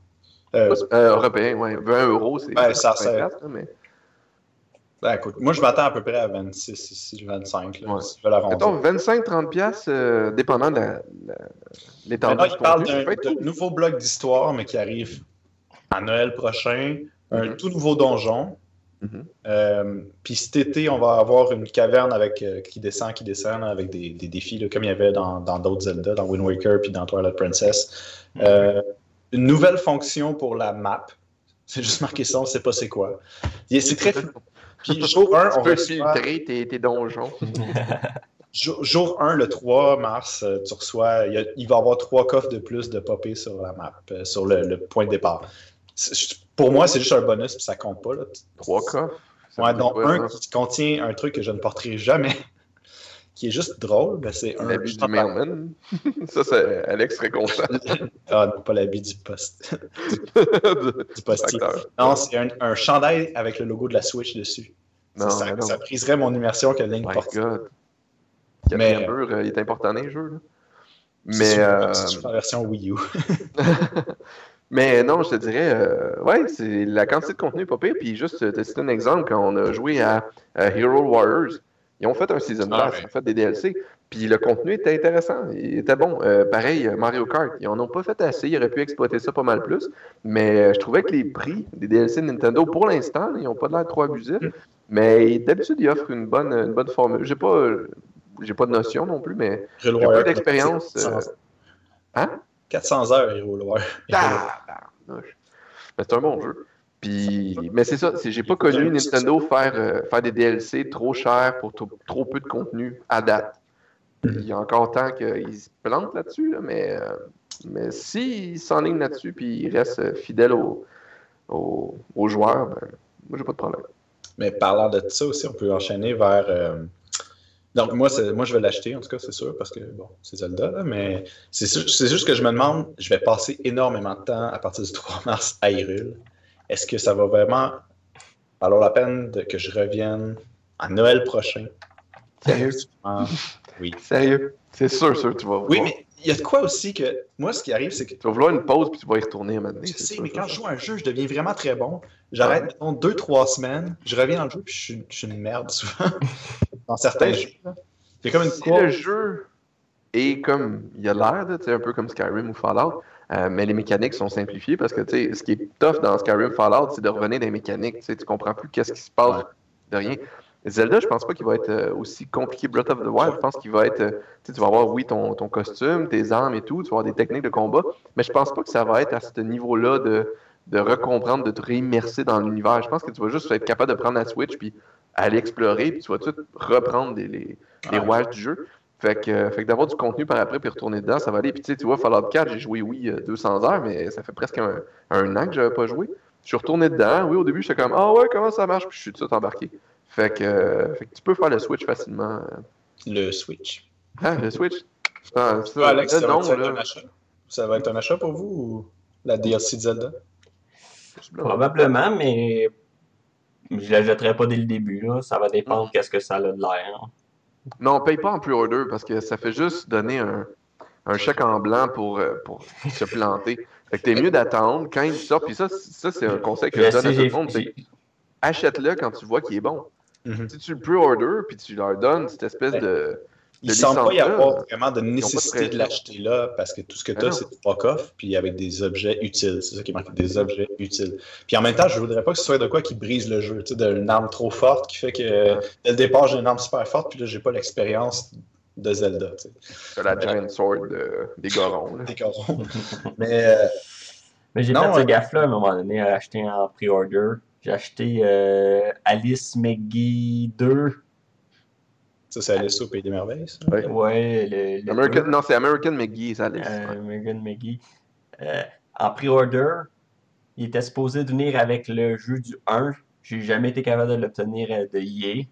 Euh, euh, européen, ouais. 20 euros, c'est. Ouais, ça sert. Mais... Ben écoute, moi je m'attends à peu près à 26, ici, 25. Là, ouais. si 25-30 piastres, euh, dépendant de l'étendue du il parle d'un nouveau bloc d'histoire, mais qui arrive à Noël prochain un mhm. tout nouveau donjon. Mhm. Euh, puis cet été, on va avoir une caverne avec euh, qui descend, qui descend, avec des, défis, comme il y avait dans d'autres Zelda, dans Wind Waker puis dans Twilight Princess. Mhm. Euh, une nouvelle fonction pour la map. C'est juste marqué ça, on ne sait pas c'est quoi. C'est très Puis jour 1, on va filtrer tes, tes donjons. jour 1, le 3 mars, tu reçois, il, va y avoir trois coffres de plus de popper sur la map, sur le, le point de départ pour moi, c'est juste un bonus, puis ça compte pas. Là. Trois coffres? Ouais, donc un qui contient un truc que je ne porterai jamais, qui est juste drôle, ben c'est un... L'habit du mailman. ça, c'est Alex serait content. ah non, pas l'habit du poste. du, postier. Non, c'est un, un, chandail avec le logo de la Switch dessus. Non, ça, ça, briserait mon immersion que Link porte. God. Mais, euh, il est important dans les jeux. Là. Mais... Euh... C'est la version Wii U. Mais non, je te dirais, euh, ouais, c'est la quantité de contenu pas pire. Puis juste te citer un exemple, quand on a joué à, Hero Warriors, ils ont fait un season ah, pass, ils ont fait des DLC. Puis le contenu était intéressant, il était bon. Euh, pareil, Mario Kart, ils en ont pas fait assez, ils auraient pu exploiter ça pas mal plus. Mais euh, je trouvais que les prix des DLC de Nintendo, pour l'instant, ils n'ont pas l'air trop abusifs. Mais d'habitude, ils offrent une bonne, une bonne formule. J'ai pas, j'ai pas de notion non plus, mais j'ai peu d'expérience. Hein? 400 heures, Hero Warrior. Ah, c'est un bon jeu. Puis, mais c'est ça, j'ai pas connu Nintendo faire, euh, faire des DLC trop chers pour trop, trop peu de contenu à date. Il y a encore temps qu'ils se plantent là-dessus, là, mais, euh, mais s'ils s'enlignent là-dessus puis ils restent euh, fidèles aux, aux, aux joueurs, ben, moi j'ai pas de problème. Mais parlant de ça aussi, on peut enchaîner vers. euh, Donc, moi, c'est- moi, je vais l'acheter, en tout cas, c'est sûr, parce que, bon, c'est Zelda, là, mais c'est juste que je me demande, je vais passer énormément de temps à partir du 3 mars à Hyrule. Est-ce que ça va vraiment valoir la peine de- que je revienne à Noël prochain? Sérieux? Ah, oui. Sérieux? C'est sûr, sûr, tu vas Oui, mais il y a de quoi aussi que. Moi, ce qui arrive, c'est que. Tu vas vouloir une pause puis tu vas y retourner donné, Je c'est sais, sûr, mais quand je joue à un jeu, je deviens vraiment très bon. J'arrête, mettons, deux, trois semaines, je reviens dans le jeu, puis je suis une merde souvent. dans certains Ben, jeux. C'est comme une si courbe. le jeu est comme il a l'air, un peu comme Skyrim ou Fallout, euh, mais les mécaniques sont simplifiées parce que ce qui est tough dans Skyrim Fallout, c'est de revenir les mécaniques. Tu comprends plus qu'est-ce qui se passe de rien. Zelda, je pense pas qu'il va être euh, aussi compliqué Breath of the Wild. Je pense qu'il va être. euh, tu vas avoir, oui, ton, ton costume, tes armes et tout, tu vas avoir des techniques de combat, mais je pense pas que ça va être à ce niveau-là de, de recomprendre, de te réimmerser dans l'univers. Je pense que tu vas juste être capable de prendre la Switch puis aller explorer, puis tu vas tout reprendre les, les, rouages du jeu. Fait que, euh, fait que d'avoir du contenu par après puis retourner dedans, ça va aller. Puis tu sais, tu vois, Fallout 4, j'ai joué, oui, euh, 200 heures, mais ça fait presque un, un an que j'avais pas joué. Je suis retourné dedans. Oui, au début, j'étais comme, ah ouais, comment ça marche? Puis je suis tout embarqué. Fait que, euh, fait que tu peux faire le Switch facilement. Le Switch. Ah, le Switch? Ah, ça, Toi, Alex, ça va, être là. un achat? ça va être un achat pour vous ou la DLC de Zelda? Probablement, mais je la jetterai pas dès le début. Là. Ça va dépendre qu'est-ce que ça a de l'air. Non, paye pas en pre-order parce que ça fait juste donner un, un chèque en blanc pour, euh, pour se planter. Fait que t'es mieux d'attendre quand il sort. Puis ça, ça c'est un conseil que je Je donne à tout le monde. achète-le quand tu vois qu'il est bon. Mhm. Si tu le pre-order puis tu leur donnes cette espèce de. Il de semble pas y avoir vraiment de nécessité de l'acheter là parce que tout ce que tu Ah as, non. c'est du fuck-off puis avec des objets utiles. C'est ça qui manque, des objets utiles. Puis en même temps, je voudrais pas que ce soit de quoi qui brise le jeu. Tu sais, d'une arme trop forte qui fait que dès le départ, j'ai une arme super forte puis là, j'ai pas l'expérience de Zelda. tu sais. C'est la Giant Sword de- des Gorons. là. Des corons. Mais euh, Mais j'ai Non, fait ce gaffe-là à un moment donné à acheter en pre-order. J'ai acheté euh, Alice McGee 2. Ça, c'est Alice au Pays des Merveilles, ça. Ouais. Ouais, le, le American, non, c'est American McGee, ça allait. Euh, Megan McGee. Euh, en pre-order, il était supposé venir avec le jeu du 1. J'ai jamais été capable de l'obtenir euh, de EA.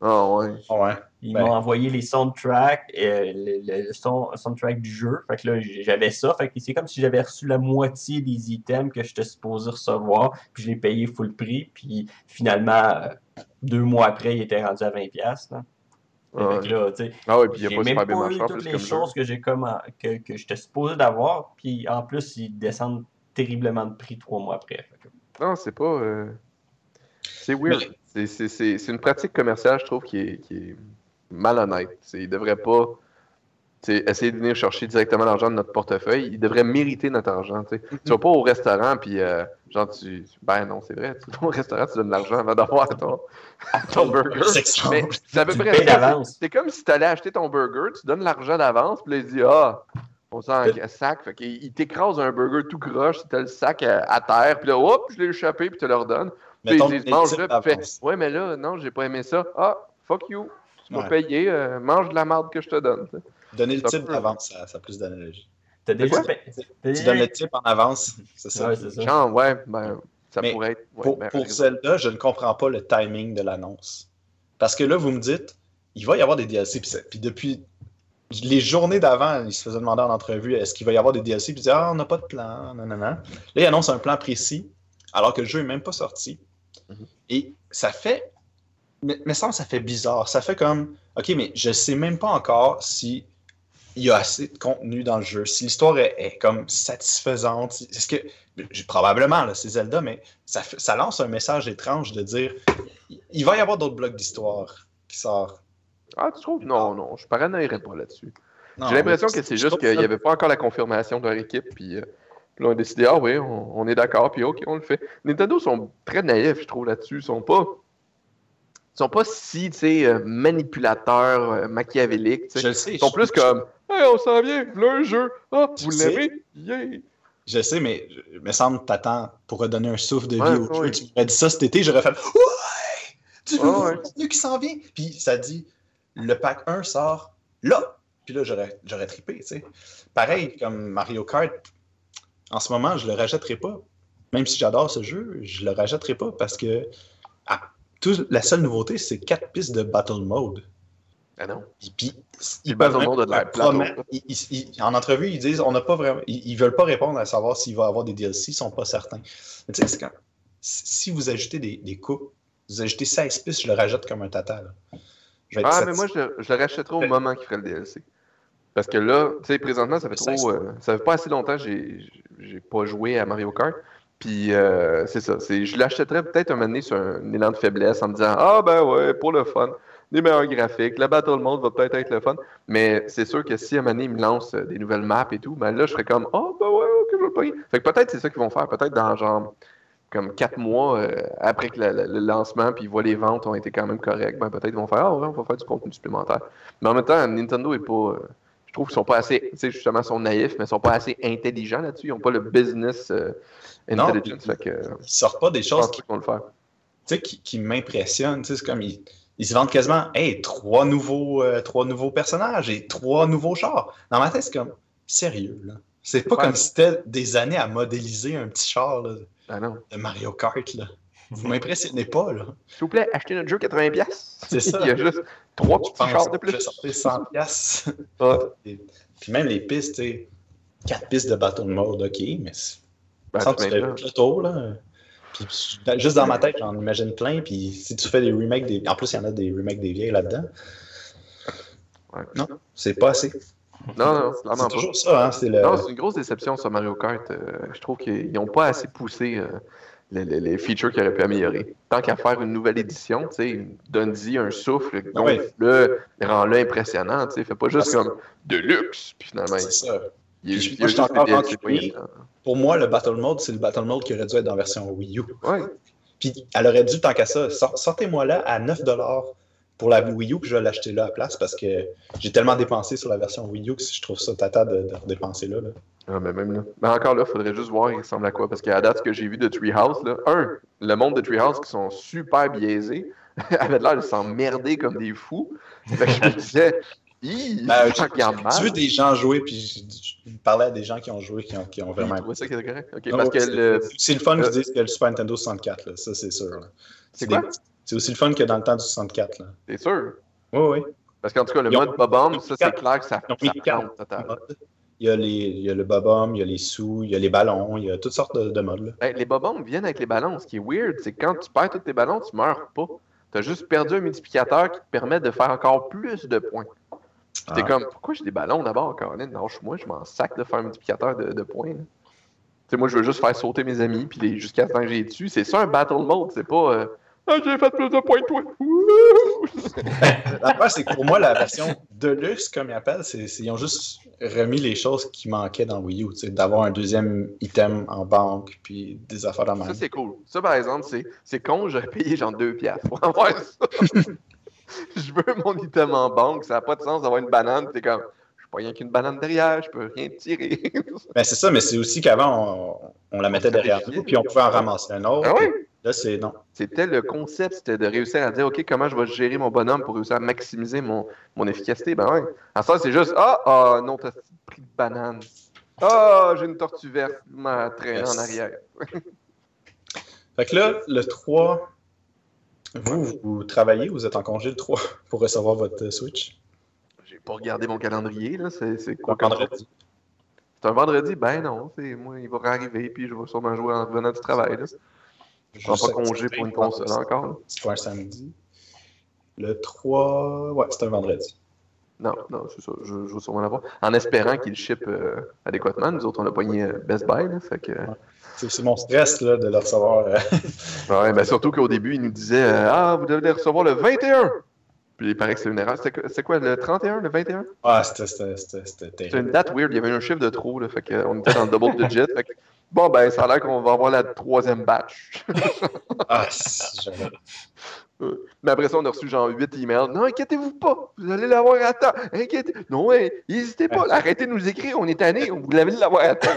Ah ouais. Ah ouais. Ils Ben. m'ont envoyé les soundtracks, euh, le, le son- soundtrack du jeu. Fait que là, j'avais ça. Fait que c'est comme si j'avais reçu la moitié des items que j'étais supposé recevoir. Puis je l'ai payé full prix. Puis finalement, euh, deux mois après, il était rendu à 20$. Là. Que là, Ah ouais, puis il n'y a pas super bien marché toutes plus les comme choses que j'ai comme en- que, que j'étais supposé d'avoir. Puis en plus, ils descendent terriblement de prix trois mois après. Que- Non, c'est pas. euh, C'est weird. C'est- C'est une pratique commerciale, je trouve, qui est, qui est malhonnête. C'est- Il devrait pas sais, essayer de venir chercher directement l'argent de notre portefeuille. Il devrait mériter notre argent. tu sais. Tu vas pas au restaurant, puis euh, genre, tu. Ben non, c'est vrai. Tu vas au restaurant, tu donnes l'argent avant d'avoir ton, ton burger. C'est Mais c'est à peu près. C'est comme si tu allais acheter ton burger, tu donnes l'argent d'avance, puis là, il dit Ah, on s'en sac. Fait qu'il il t'écrase un burger tout croche, tu as le sac à, à terre, puis là, hop, je l'ai échappé, puis tu le redonnes. Puis ils disent Mange-le, puis. Ouais, mais là, non, j'ai pas aimé ça. Ah, fuck you. Tu m'as Ouais. payé, euh, mange de la marde que je te donne. Donner le type d'avance, ça, ça a plus d'analogie. T'as déjà Tu donnes le type en avance, c'est ça. Ouais, c'est ça. Genre, ouais, ben, ça Mais pourrait être. ouais, Pour, ben, pour. Zelda, je ne comprends pas le timing de l'annonce. Parce que là, vous me dites, il va y avoir des DLC. Puis, depuis les journées d'avant, il se faisait demander en entrevue est-ce qu'il va y avoir des DLC. Puis il disait ah, on n'a pas de plan. Non, non, non. Là, il annonce un plan précis, alors que le jeu n'est même pas sorti. Mhm. Et ça fait. Mais, mais ça, ça fait bizarre. Ça fait comme OK, mais je sais même pas encore si il y a assez de contenu dans le jeu, si l'histoire est, est comme satisfaisante. Est-ce que probablement là, c'est Zelda, mais ça, lance un message étrange de dire il- va y avoir d'autres blocs d'histoire qui sortent. Ah, tu trouves? Non, non, je paranoïerais pas là-dessus. J'ai l'impression que c'est juste qu'il n'y avait pas encore la confirmation de leur équipe, puis, euh, là, on a décidé, ah oui, on, on est d'accord, puis ok, on le fait. Nintendo sont très naïfs, je trouve, là-dessus. Ils sont pas. Ils sont pas si, tu sais, euh, manipulateurs, euh, machiavéliques, tu sais. Je le sais. Ils sont je- plus comme, hey, on s'en vient, un jeu, ah, vous Tu l'aimez, yeah. Je sais, mais il me semble que t'attends pour redonner un souffle de vie Ouais, au jeu. ouais. Tu m'aurais dit ça cet été, j'aurais fait Ouais! Nouveau ouais. contenu qui s'en vient! Puis ça dit le pack 1 sort là! Puis là, j'aurais, j'aurais trippé, tu sais. Pareil, comme Mario Kart, en ce moment, je le rachèterai pas. Même si j'adore ce jeu, je le rachèterai pas parce que ah, tout- la seule nouveauté, c'est quatre pistes de Battle Mode. Ah non. Puis, puis, ils Battle Mode a de l'air ils- en entrevue, ils disent on n'a pas vraiment. Ils, ils veulent pas répondre à savoir s'il va y avoir des DLC, ils sont pas certains. Mais tu sais, c'est quand- si vous ajoutez des, des coupes, vous ajoutez 16 pistes, je le rajoute comme un tata. là. Je vais être Ah, mais moi, je, je le rachèterai au moment qu'il ferait le DLC. Parce que là, tu sais, présentement, ça fait trop. euh, ça fait pas assez longtemps que j'ai pas joué à Mario Kart. Puis, euh, c'est ça. Je l'achèterais peut-être un moment donné sur un élan de faiblesse en me disant Ah, ben ouais, pour le fun. Des meilleurs graphiques. Le Battle Mode va peut-être être le fun. Mais c'est sûr que si à un moment donné, ils me lancent euh, des nouvelles maps et tout, ben là, je serais comme Ah, ben ouais, ok, je vais. Fait que peut-être c'est ça qu'ils vont faire. Peut-être dans genre. Comme quatre mois euh, après que la- la- le lancement, puis ils voient les ventes ont été quand même correctes, ben peut-être ils vont faire Ah ouais, on va faire du contenu supplémentaire. Mais en même temps, Nintendo est pas. Trouve qu'ils sont pas assez. Tu sais, justement, ils sont naïfs, mais ils sont pas assez intelligents là-dessus. Ils n'ont pas le business euh, intelligence. fait que, je Ils sortent pas des choses qui, vont le faire. tu sais, qui, qui m'impressionnent. Tu sais, C'est comme ils, ils se vendent quasiment Hey, trois nouveaux, euh, trois nouveaux personnages et trois nouveaux chars. Dans ma tête, c'est comme sérieux. là? C'est pas Ouais. comme si c'était des années à modéliser un petit char là, Ah non. de Mario Kart. Là. Vous m'impressionnez pas. là. S'il vous plaît, achetez notre jeu 80$. C'est ça. Il y a juste trois Je petits chars de je plus. sortir 100 piastres. Ouais. Et- Puis même les pistes, tu sais, quatre pistes de bateau de mode, ok, mais c'est- Ben, ça, tu fais le tour, là. Puis, juste dans ma tête, j'en imagine plein, puis si tu fais des remakes, des... en plus, il y en a des remakes des vieilles là-dedans. Ouais. Non, c'est pas assez. Non, non, C'est pas. toujours ça, hein, le... Non, c'est une grosse déception sur Mario Kart. Euh, je trouve qu'ils n'ont pas assez poussé euh, les, les- les features qu'ils auraient pu améliorer. Tant qu'à faire une nouvelle édition, tu sais, donne-y un souffle, Ouais. gonfle-le, rends-le impressionnant, tu sais, fais pas juste comme de luxe, puis finalement, c'est ça. il il moi, je encore. Pour moi, le Battle Mode, c'est le Battle Mode qui aurait dû être dans la version Wii U. Ouais, Puis elle aurait dû, tant qu'à ça, sor- sortez-moi là à 9$ pour la Wii U, que je vais l'acheter là à place parce que j'ai tellement dépensé sur la version Wii U que je trouve ça tata de, là. là. Ah, mais même là. Mais encore là, il faudrait juste voir il ressemble à quoi. Parce qu'à date, ce que j'ai vu de Treehouse, là, un, le monde de Treehouse qui sont super biaisés, avait l'air de s'emmerder comme des fous. Fait que je me disais, Hi, Ben, mal. Tu veux des gens jouer, puis je, je parlais à des gens qui ont joué, qui ont, qui ont vraiment. trouvait ça qui était correct? Parce que c'est- le. C'est le fun euh, qu'ils disent que le Super Nintendo 64, là, ça c'est sûr. C'est quoi? C'est aussi le fun que dans le temps du 64. Là. C'est sûr. Oui, oui. Parce qu'en tout cas, le Ils ont- mode Bob-omb, ça, c'est clair que ça, ça plante total. Il y a, les, il y a le bob il y a les sous, il y a les ballons, il y a toutes sortes de, de modes. là. Ben, les bob viennent avec les ballons. Ce qui est weird, c'est que quand tu perds tous tes ballons, tu meurs pas. Tu as juste perdu un multiplicateur qui te permet de faire encore plus de points. Puis t'es Ah. comme, pourquoi j'ai des ballons d'abord, Caroline? Non, moi, je m'en sac de faire un multiplicateur de, de points. là. Tu sais, moi, je veux juste faire sauter mes amis, puis jusqu'à ce que j'ai dessus. C'est ça un battle mode, c'est pas. euh, ah, j'ai fait plus de points que toi. L'affaire, c'est que pour moi, la version Deluxe, comme ils appellent, c'est, ils ont juste remis les choses qui manquaient dans Wii U. tu sais, D'avoir un deuxième item en banque, puis des affaires de même. Ça, c'est cool. Ça, par exemple, c'est, c'est con, j'aurais payé genre 2 piastres pour avoir ça. je veux mon item en banque, ça n'a pas de sens d'avoir une banane, t'es comme, je pas rien qu'une banane derrière, je peux rien tirer. Ben, c'est ça, mais c'est aussi qu'avant, on, on la mettait derrière nous, puis on pouvait en ramasser un autre. ah oui? Là, c'est non. C'était le concept, c'était de réussir à dire, OK, comment je vais gérer mon bonhomme pour réussir à maximiser mon, mon efficacité? Ben ouais. En ça, c'est juste, ah, ah, non, t'as pris de banane. Ah, j'ai une tortue verte, m'a traîné en arrière. Fait que là, le 3, vous, vous travaillez, vous êtes en congé le 3 pour recevoir votre euh, Switch? J'ai pas regardé mon calendrier, là, c'est, c'est Quoi, vendredi? C'est un vendredi? Ben non, c'est moi, il va arriver, puis je vais sûrement jouer en revenant du travail. Là. Je prends pas congé pour une console encore. C'est pas un samedi. Le 3, ouais, c'est un vendredi. Non, non, c'est ça, je, je vais sûrement l'avoir. En espérant qu'il ship euh, adéquatement. Nous autres, on a pogné euh, Best Buy, là, fait que... C'est, c'est mon stress là, de le recevoir. euh, Ouais, ben surtout qu'au début, il nous disait euh, Ah, vous devez les recevoir le 21! Puis il paraît que c'est une erreur. C'était quoi- C'est quoi, le 31, le 21? Ah, c'était, c'était, c'était, une terrible. date weird, il y avait un chiffre de trop, là, fait qu'on était dans le double digit. Fait que, bon, ben, ça a l'air qu'on va avoir la troisième batch. Ah, Mais après ça, on a reçu genre 8 emails. Non, inquiétez-vous pas, vous allez l'avoir à temps. Inquiétez... Non, ouais, n'hésitez pas, arrêtez de nous écrire, on est tannés, on vous allez l'avoir à temps.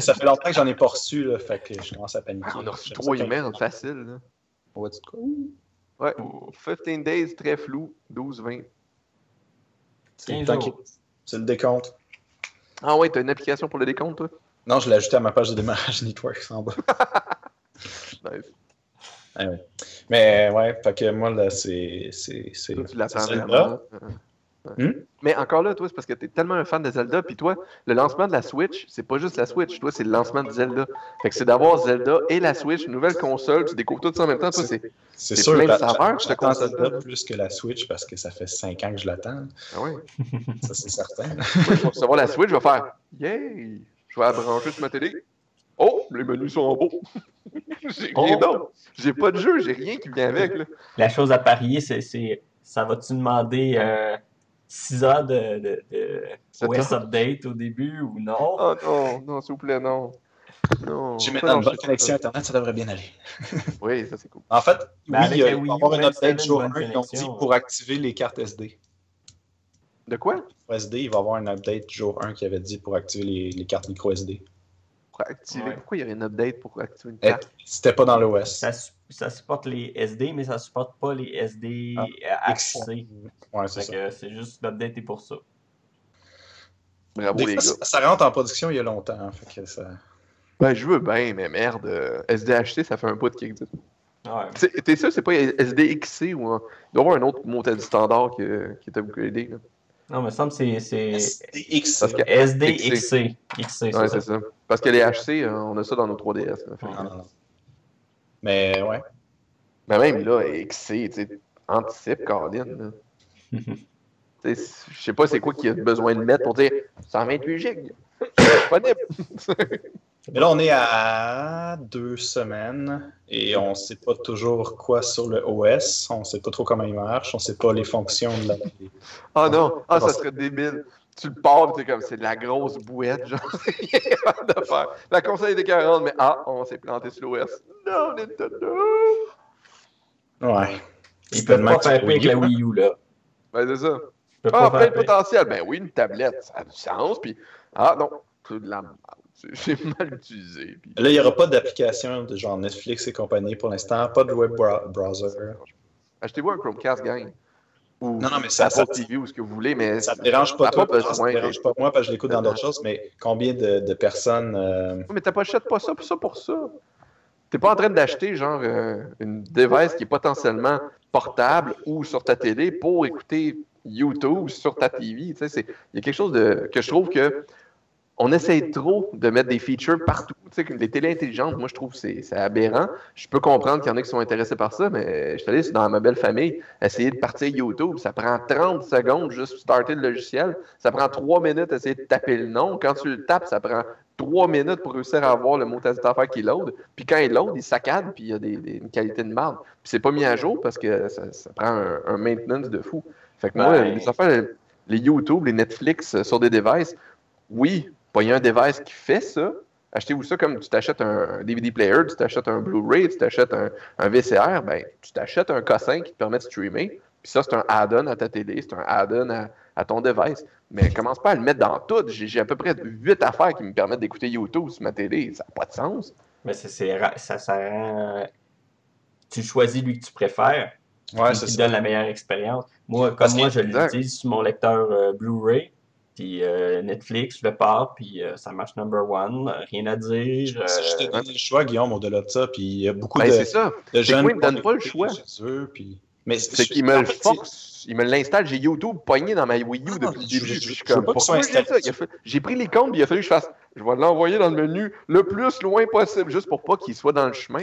Ça fait longtemps que j'en ai pas reçu, là, fait que je commence à paniquer. Ah, on a reçu Je 3 sais pas. emails, facile. Là. Dire quoi? Ouais, 15 days, très flou, 12, 20. C'est 15 le temps jours. qui- C'est le décompte. Ah ouais, t'as une application pour le décompte, toi? Non, je l'ai ajouté à ma page de démarrage Networks en bas. Nice. Ah ouais. Mais ouais, fait que moi, là, c'est. c'est, c'est Tu. Euh, ouais. Hmm? Mais encore là, toi, c'est parce que t'es tellement un fan de Zelda, puis toi, le lancement de la Switch, c'est pas juste la Switch, toi, c'est le lancement de Zelda. Fait que c'est d'avoir Zelda et la Switch, une nouvelle console, tu découvres tout ça en même temps, toi, c'est. C'est C'est sûr, plein de saveurs, j'attends concept-là. Zelda plus que la Switch parce que ça fait 5 ans que je l'attends. Ah ouais. Ça, c'est certain. Moi, je vais recevoir la Switch, je vais faire Yay! Je vais la brancher sur ma télé. Oh, les menus sont en beau. j'ai rien Oh. d'autre. J'ai pas de jeu, j'ai rien qui vient avec. Là. La chose à parier, c'est, c'est ça va-tu demander 6 heures de, de, de heures. update au début ou non? Oh non, non, s'il vous plaît, non. Non. J'ai maintenant une bonne connexion Internet, ça devrait bien aller. Oui, ça c'est cool. En fait, Ben, oui, avec il Wii y avoir si update jour une 1 bonne ils ont dit pour activer les cartes SD. De quoi? Pour SD, il va y avoir une update jour 1 qui avait dit pour activer les, les cartes micro SD. Pour activer. Ouais. Pourquoi il y aurait une update pour activer une Eh, carte? C'était pas dans l'OS. Ça, su- ça supporte les SD, mais ça supporte pas les SD Ah, HC. Ouais, c'est c'est juste l'update est pour ça. Bravo Des les fois, gars. ça, ça rentre en production il y a longtemps. hein, fait que ça... Ben, je veux bien, mais merde. euh, SDHC, ça fait un bout qui existe. Ouais. C'est- T'es sûr, c'est pas SDXC ou un... Il doit y avoir un autre mot du standard qui, qui est upgradé. Là? Non, mais ça me semble que c'est c'est SDX. Parce que- SD XC. XC. XC, Ouais, c'est ça. Parce que les HC, euh, on a ça dans nos 3DS. là. Fait que- Non, non, non. Mais ouais. Mais même là, XC, tu sais, anticipe, Caroline. là. Tu sais, Je sais pas c'est quoi qu'il y a besoin de mettre pour dire 128 gigs. Disponible. Mais là, on est à deux semaines et on sait pas toujours quoi sur le OS. On sait pas trop comment il marche. On sait pas les fonctions de la. Ah non, ah, ça serait débile. Tu le pars, t'es comme, c'est de la grosse bouette, genre, de faire. La console était 40, mais ah, on s'est planté sur l'OS. Non, Nintendo! Ouais. Ils peuvent pas faire tu pire avec la Wii U, là. Ben, c'est ça. Ah, pas plein faire de potentiel. Ben oui, une tablette, ça a du sens, puis ah non, c'est de la merde. C'est mal utilisé. puis- Là, il n'y aura pas d'application de genre Netflix et compagnie pour l'instant. Pas de web browser. Achetez-vous un Chromecast, gang. Ou Non, non, mais ça- Apple ça- TV ou ce que vous voulez, mais Ça ne dérange pas toi. pas Ça me dérange pas moi parce que je l'écoute dans d'autres choses, mais combien de, de personnes. euh, mais t'as pas achètes pas ça pour ça pour ça. T'es pas en train d'acheter genre euh, une device qui est potentiellement portable ou sur ta télé pour écouter YouTube sur ta TV. Tu Il y a quelque chose de que je trouve que on essaye trop de mettre des features partout. Tu sais, que les télés intelligentes, moi je trouve que c'est aberrant. Je peux comprendre qu'il y en a qui sont intéressés par ça, mais je suis allé dans ma belle famille essayer de partir YouTube. Ça prend 30 secondes juste starter le logiciel. Ça prend 3 minutes essayer de taper le nom. Quand tu le tapes, ça prend 3 minutes pour réussir à avoir le mot d'affaires qui load. Puis quand il load, il saccade, puis il y a des, des- une qualité de marde. Puis c'est pas mis à jour parce que ça, ça prend un, un maintenance de fou. Fait que moi, Ouais. les affaires, les YouTube, les Netflix sur des devices, oui, pas un device qui fait ça. Achetez-vous ça comme tu t'achètes un, DVD player, tu t'achètes un Blu-ray, tu t'achètes un, un VCR, ben, tu t'achètes un K5 qui te permet de streamer. Puis ça, c'est un add-on à ta télé, c'est un add-on à, à ton device. Mais commence pas à le mettre dans tout. J'ai à peu près 8 affaires qui me permettent d'écouter YouTube sur ma télé. Ça n'a pas de sens. Mais ça, ça rend. Tu choisis lui que tu préfères, Ouais, qui te ça. donne la meilleure expérience. Moi, comme Parce moi, je l'utilise sur mon lecteur euh, Blu-ray, puis euh, Netflix, je le pars, puis euh, ça marche number one, rien à dire. Je je t'ai euh, donné le choix, Guillaume, au-delà de ça. Puis il y a beaucoup Ben, de, c'est ça. de c'est jeunes. il me qui donne pas le choix. chez eux, puis... Mais C'est qu'il me en le force. Il me l'installe. J'ai YouTube pogné dans ma Wii U Ah, depuis le début. je- puis je- Je suis comme, pourquoi j'ai ça? Il a fait- J'ai pris les comptes, puis il a fallu que je fasse. Je vais l'envoyer dans le menu le plus loin possible, juste pour pas qu'il soit dans le chemin.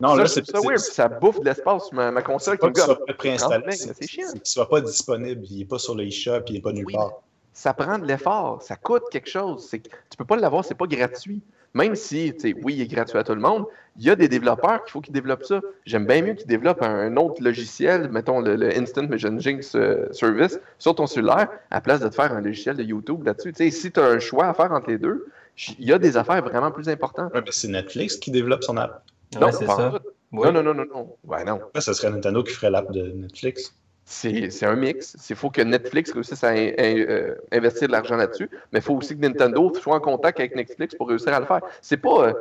Non, ça, là, c'est ça weird, puis ça bouffe de l'espace ma, ma console C'est qui pas me qu'il soit pas préinstallé, 30 c'est c'est chiant. c'est qu'il soit pas disponible. Il est pas sur l'eShop, il est pas nulle part. Ça prend de l'effort, ça coûte quelque chose. Tu peux pas l'avoir, c'est pas gratuit. Même si, tu sais, oui, il est gratuit à tout le monde, il y a des développeurs qu'il faut qu'ils développent ça. J'aime bien mieux qu'ils développent un, un autre logiciel, mettons le, le Instant Messaging euh, Service, sur ton cellulaire, à place de te faire un logiciel de YouTube là-dessus. Tu sais, si tu as un choix à faire entre les deux, il y a des affaires vraiment plus importantes. Ouais, mais c'est Netflix qui développe son app. ouais, Non, c'est ça. Oui. Non, non, non, non, non. Ouais, non. Là, ce serait Nintendo qui ferait l'app de Netflix. C'est un mix. Il faut que Netflix réussisse à euh, investir de l'argent là-dessus, mais il faut aussi que Nintendo soit en contact avec Netflix pour réussir à le faire. C'est pas, euh,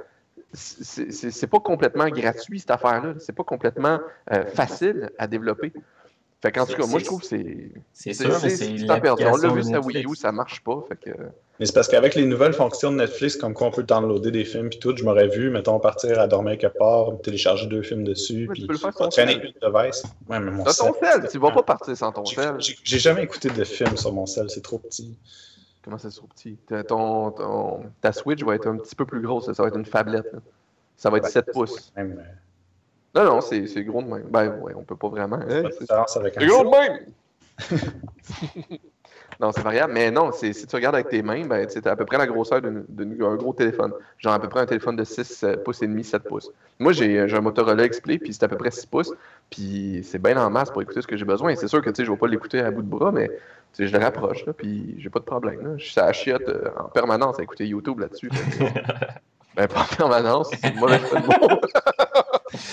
c'est pas complètement gratuit cette affaire-là. C'est pas complètement euh, facile à développer. Fait qu'en tout cas, moi je trouve que c'est C'est sûr, mais c'est- perdu. On l'a vu sur Wii. U, ça marche pas. Fait que, Mais c'est parce qu'avec les nouvelles fonctions de Netflix, comme quoi on peut downloader des films puis tout, je m'aurais vu, mettons, partir à dormir quelque part, télécharger deux films dessus, puis peux le faire sur ton traîner cell. une device. Ouais, mais mon ton sel, tu vas pas partir sans ton J'ai- sel. j'ai- jamais écouté de film sur mon sel, c'est trop petit. Comment c'est trop petit? T'as- Ton, ton- ta Switch va être un petit peu plus grosse, ça va être une tablette. là. Ça va être 7 pouces. Même, euh, Non, non, c'est c'est gros de même. Ben ouais, on peut pas vraiment. de c'est gros de même! non, c'est variable, mais non, c'est- si tu regardes avec tes mains, ben, c'est à peu près la grosseur d'une- d'un gros téléphone. Genre à peu près un téléphone de 6 euh, pouces et demi, 7 pouces. Moi, j'ai j'ai un Motorola X-Play, puis c'est à peu près 6 pouces, puis c'est bien en masse pour écouter ce que j'ai besoin. C'est sûr que, tu sais, je vais pas l'écouter à bout de bras, mais, tu sais, je le rapproche, là, puis j'ai pas de problème, là. Je suis à la chiotte euh, en permanence à écouter YouTube là-dessus. ben, pas en permanence, c'est une mauvaise jeu de.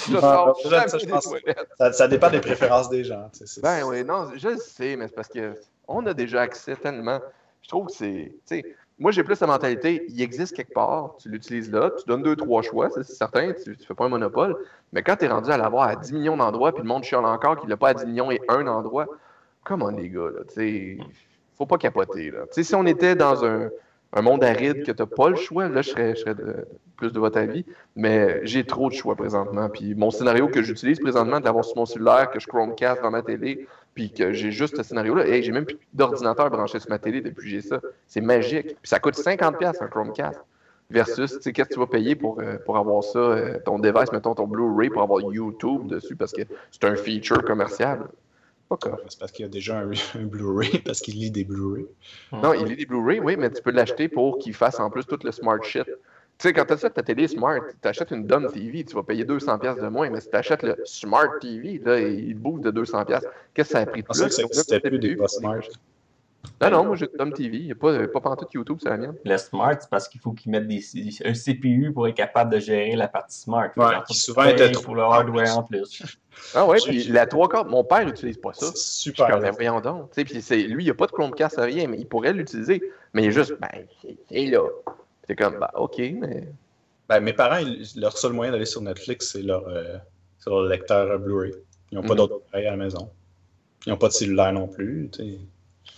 Je Ah, sors ça, jamais je des pense- toilettes. Ça, ça dépend des préférences des gens. tu sais, c'est- Ben oui, non, je le sais, mais c'est parce que on a déjà accès tellement. Je trouve que c'est. Tu sais, moi, j'ai plus la mentalité, il existe quelque part, tu l'utilises là, tu donnes deux, trois choix, ça, c'est certain, tu, tu fais pas un monopole. Mais quand tu es rendu à l'avoir à 10 millions d'endroits, puis le monde chiale encore qu'il l'a pas à 10 millions et un endroit, come on, les gars, là, tu sais, faut pas capoter, là. Tu sais, si on était dans un, un monde aride que t'as pas le choix, là, je serais, je serais de- plus de votre avis. Mais j'ai trop de choix présentement. Puis mon scénario que j'utilise présentement, de l'avoir sur mon cellulaire, que je Chromecast dans ma télé, puis que j'ai juste ce scénario-là. Hey, j'ai même plus d'ordinateur branché sur ma télé depuis que j'ai ça. C'est magique. Puis ça coûte 50$ un Chromecast. Versus, tu sais, qu'est-ce que tu vas payer pour, euh, pour avoir ça, euh, ton device, mettons ton Blu-ray, pour avoir YouTube dessus, parce que c'est un feature commercial. Pas comme. C'est parce qu'il y a déjà un, un Blu-ray, parce qu'il lit des Blu-ray. Non, il est des Blu-ray, oui, mais tu peux l'acheter pour qu'il fasse en plus tout le smart shit. Tu sais, quand tu achètes ta télé smart, tu achètes une Dumb TV, tu vas payer 200$ de moins, mais si tu achètes le Smart TV, là, il booste de 200$. Qu'est-ce que ça a pris de pensais que ça existait fait plus des pas smart. Non, non, moi j'ai Dumb TV, il n'y a pas, pas pantoute YouTube, c'est la mienne. Le smart, c'est parce qu'il faut qu'ils mettent des, un CPU pour être capable de gérer la partie smart. Ouais, qui faut souvent était trop- pour le hardware en plus. Ah ouais, puis la trois quarts, mon père n'utilise pas ça. C'est Je suis super. comme, ben, voyons donc. Tu sais, puis c'est- lui, il n'a pas de Chromecast, rien, mais il pourrait l'utiliser. Mais il est juste, ben, il est là. C'est comme, bah, ok, mais. Ben, mes parents, leur seul moyen d'aller sur Netflix, c'est leur, euh, c'est leur lecteur Blu-ray. Ils n'ont pas Mhm. d'autre appareil à la maison. Ils n'ont pas de cellulaire non plus. tu sais.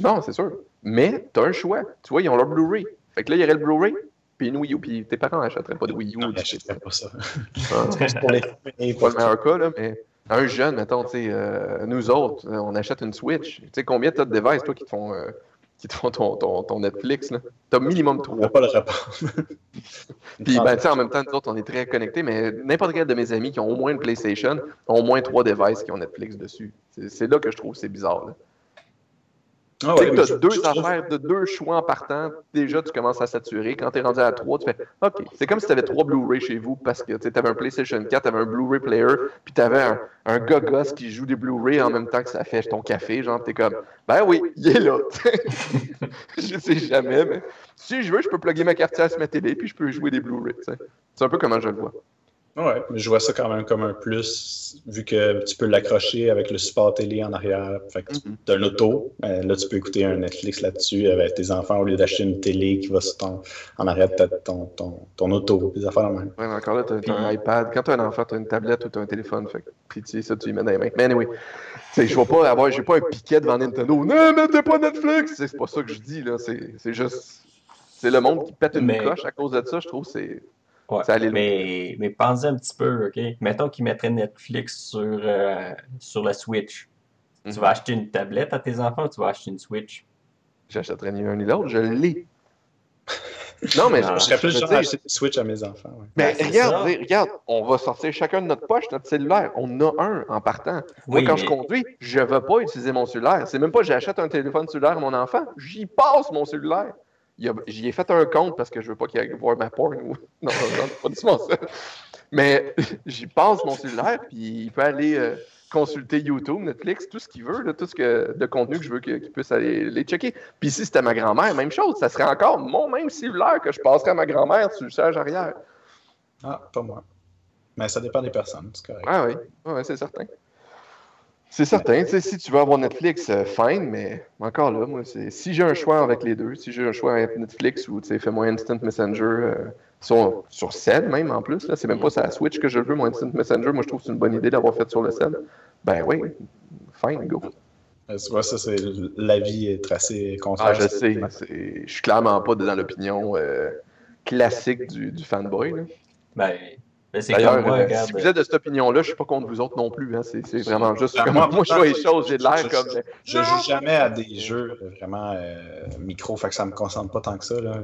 Non, c'est sûr. Mais tu as un choix. Tu vois, ils ont leur Blu-ray. Fait que là, il y aurait le Blu-ray, puis une Wii U. Puis tes parents n'achèteraient pas de Wii U. Non, n'achèteraient pas ça. Ah, C'est pour les pas le meilleur cas, là, mais un jeune, mettons, tu sais, euh, nous autres, euh, on achète une Switch. Tu sais, combien t'as de devices, toi, qui te font, euh, qui te font ton, ton, ton Netflix, là? T'as minimum On trois. pas le répondre. Puis, ben, tu sais, en même temps, nous autres, on est très connectés, mais n'importe quel de mes amis qui ont au moins une PlayStation ont au moins trois devices qui ont Netflix dessus. C'est c'est là que je trouve que c'est bizarre, là. Ah Tu ouais, je- t'as deux je affaires, de deux choix en partant, déjà tu commences à saturer. Quand t'es rendu à trois, tu fais OK. C'est comme si t'avais trois Blu-ray chez vous parce que tu avais un PlayStation 4, t'avais un Blu-ray player, puis t'avais un, un gars gosse qui joue des Blu-ray en même temps que ça fait ton café. Genre, t'es comme Ben oui, il est là. je sais jamais, mais si je veux, je peux plugger ma carte sur ma télé, puis je peux jouer des Blu-ray. tu. C'est un peu comment je le vois. Ouais, mais je vois ça quand même comme un plus, vu que tu peux l'accrocher avec le support télé en arrière. Fait que tu as un auto, euh, là tu peux écouter un Netflix là-dessus avec tes enfants au lieu d'acheter une télé qui va sur ton, en arrière de ton, ton, ton auto, des affaires même. Ouais, mais encore là, t'as t'as un iPad. Quand t'as un enfant, t'as une tablette ou t'as un téléphone. Fait que, puis tu sais, ça, tu lui mets dans les mains. Mais anyway, tu sais, je vais pas avoir, j'ai pas un piquet devant Nintendo. Non, mettez pas Netflix! Tu C'est pas ça que je dis, là. C'est c'est juste. C'est le monde qui pète une Mais- coche à cause de ça, je trouve. C'est. Ouais, Ça allait loin. mais, mais pensez un petit peu, OK? Mettons qu'ils mettraient Netflix sur, euh, sur la Switch. Mhm. Tu vas acheter une tablette à tes enfants ou tu vas acheter une Switch? J'achèterais ni un ni l'autre, je l'ai. Non, mais Non, Je serais plus genre dire- à acheter une Switch à mes enfants. ouais. Mais c'est regarde, regarde, on va sortir chacun de notre poche notre cellulaire. On a un en partant. Moi, Oui, quand mais- je conduis, je ne veux pas utiliser mon cellulaire. C'est même pas j'achète un téléphone cellulaire à mon enfant. J'y passe mon cellulaire. J'y ai fait un compte parce que je veux pas qu'il aille voir ma porn. Ou... Non, non, pas du tout ça. Mais j'y passe mon cellulaire, puis il peut aller euh, consulter YouTube, Netflix, tout ce qu'il veut, là, tout ce que, de contenu que je veux qu'il puisse aller les checker. Puis si c'était ma grand-mère, même chose. Ça serait encore mon même cellulaire que je passerais à ma grand-mère sur le siège arrière. Ah, pas moi. Mais ça dépend des personnes, c'est correct. Ah oui, ouais, c'est certain. C'est certain. Si tu veux avoir Netflix, euh, fine, mais encore là, moi, c'est si j'ai un choix avec les deux, si j'ai un choix avec Netflix ou tu sais, fais-moi Instant Messenger euh, sur, sur cell même en plus, là, c'est même pas sur la Switch que je veux, mon Instant Messenger. Moi, je trouve que c'est une bonne idée d'avoir fait sur le cell. Ben oui, fine, go. Euh, Tu vois, ça, c'est l'avis est tracé Ah, contraire. je sais. c'est- Je suis clairement pas dans l'opinion euh, classique du, du fanboy. là. Ben, c'est D'ailleurs, moi, euh, regarde. si vous êtes de cette opinion-là, je suis pas contre vous autres non plus. Hein. C'est c'est vraiment juste Ah, comme moi, moi, je vois les choses, j'ai de l'air je- comme. Je joue jamais à des jeux vraiment euh, micro, fait que ça me concentre pas tant que ça. Là.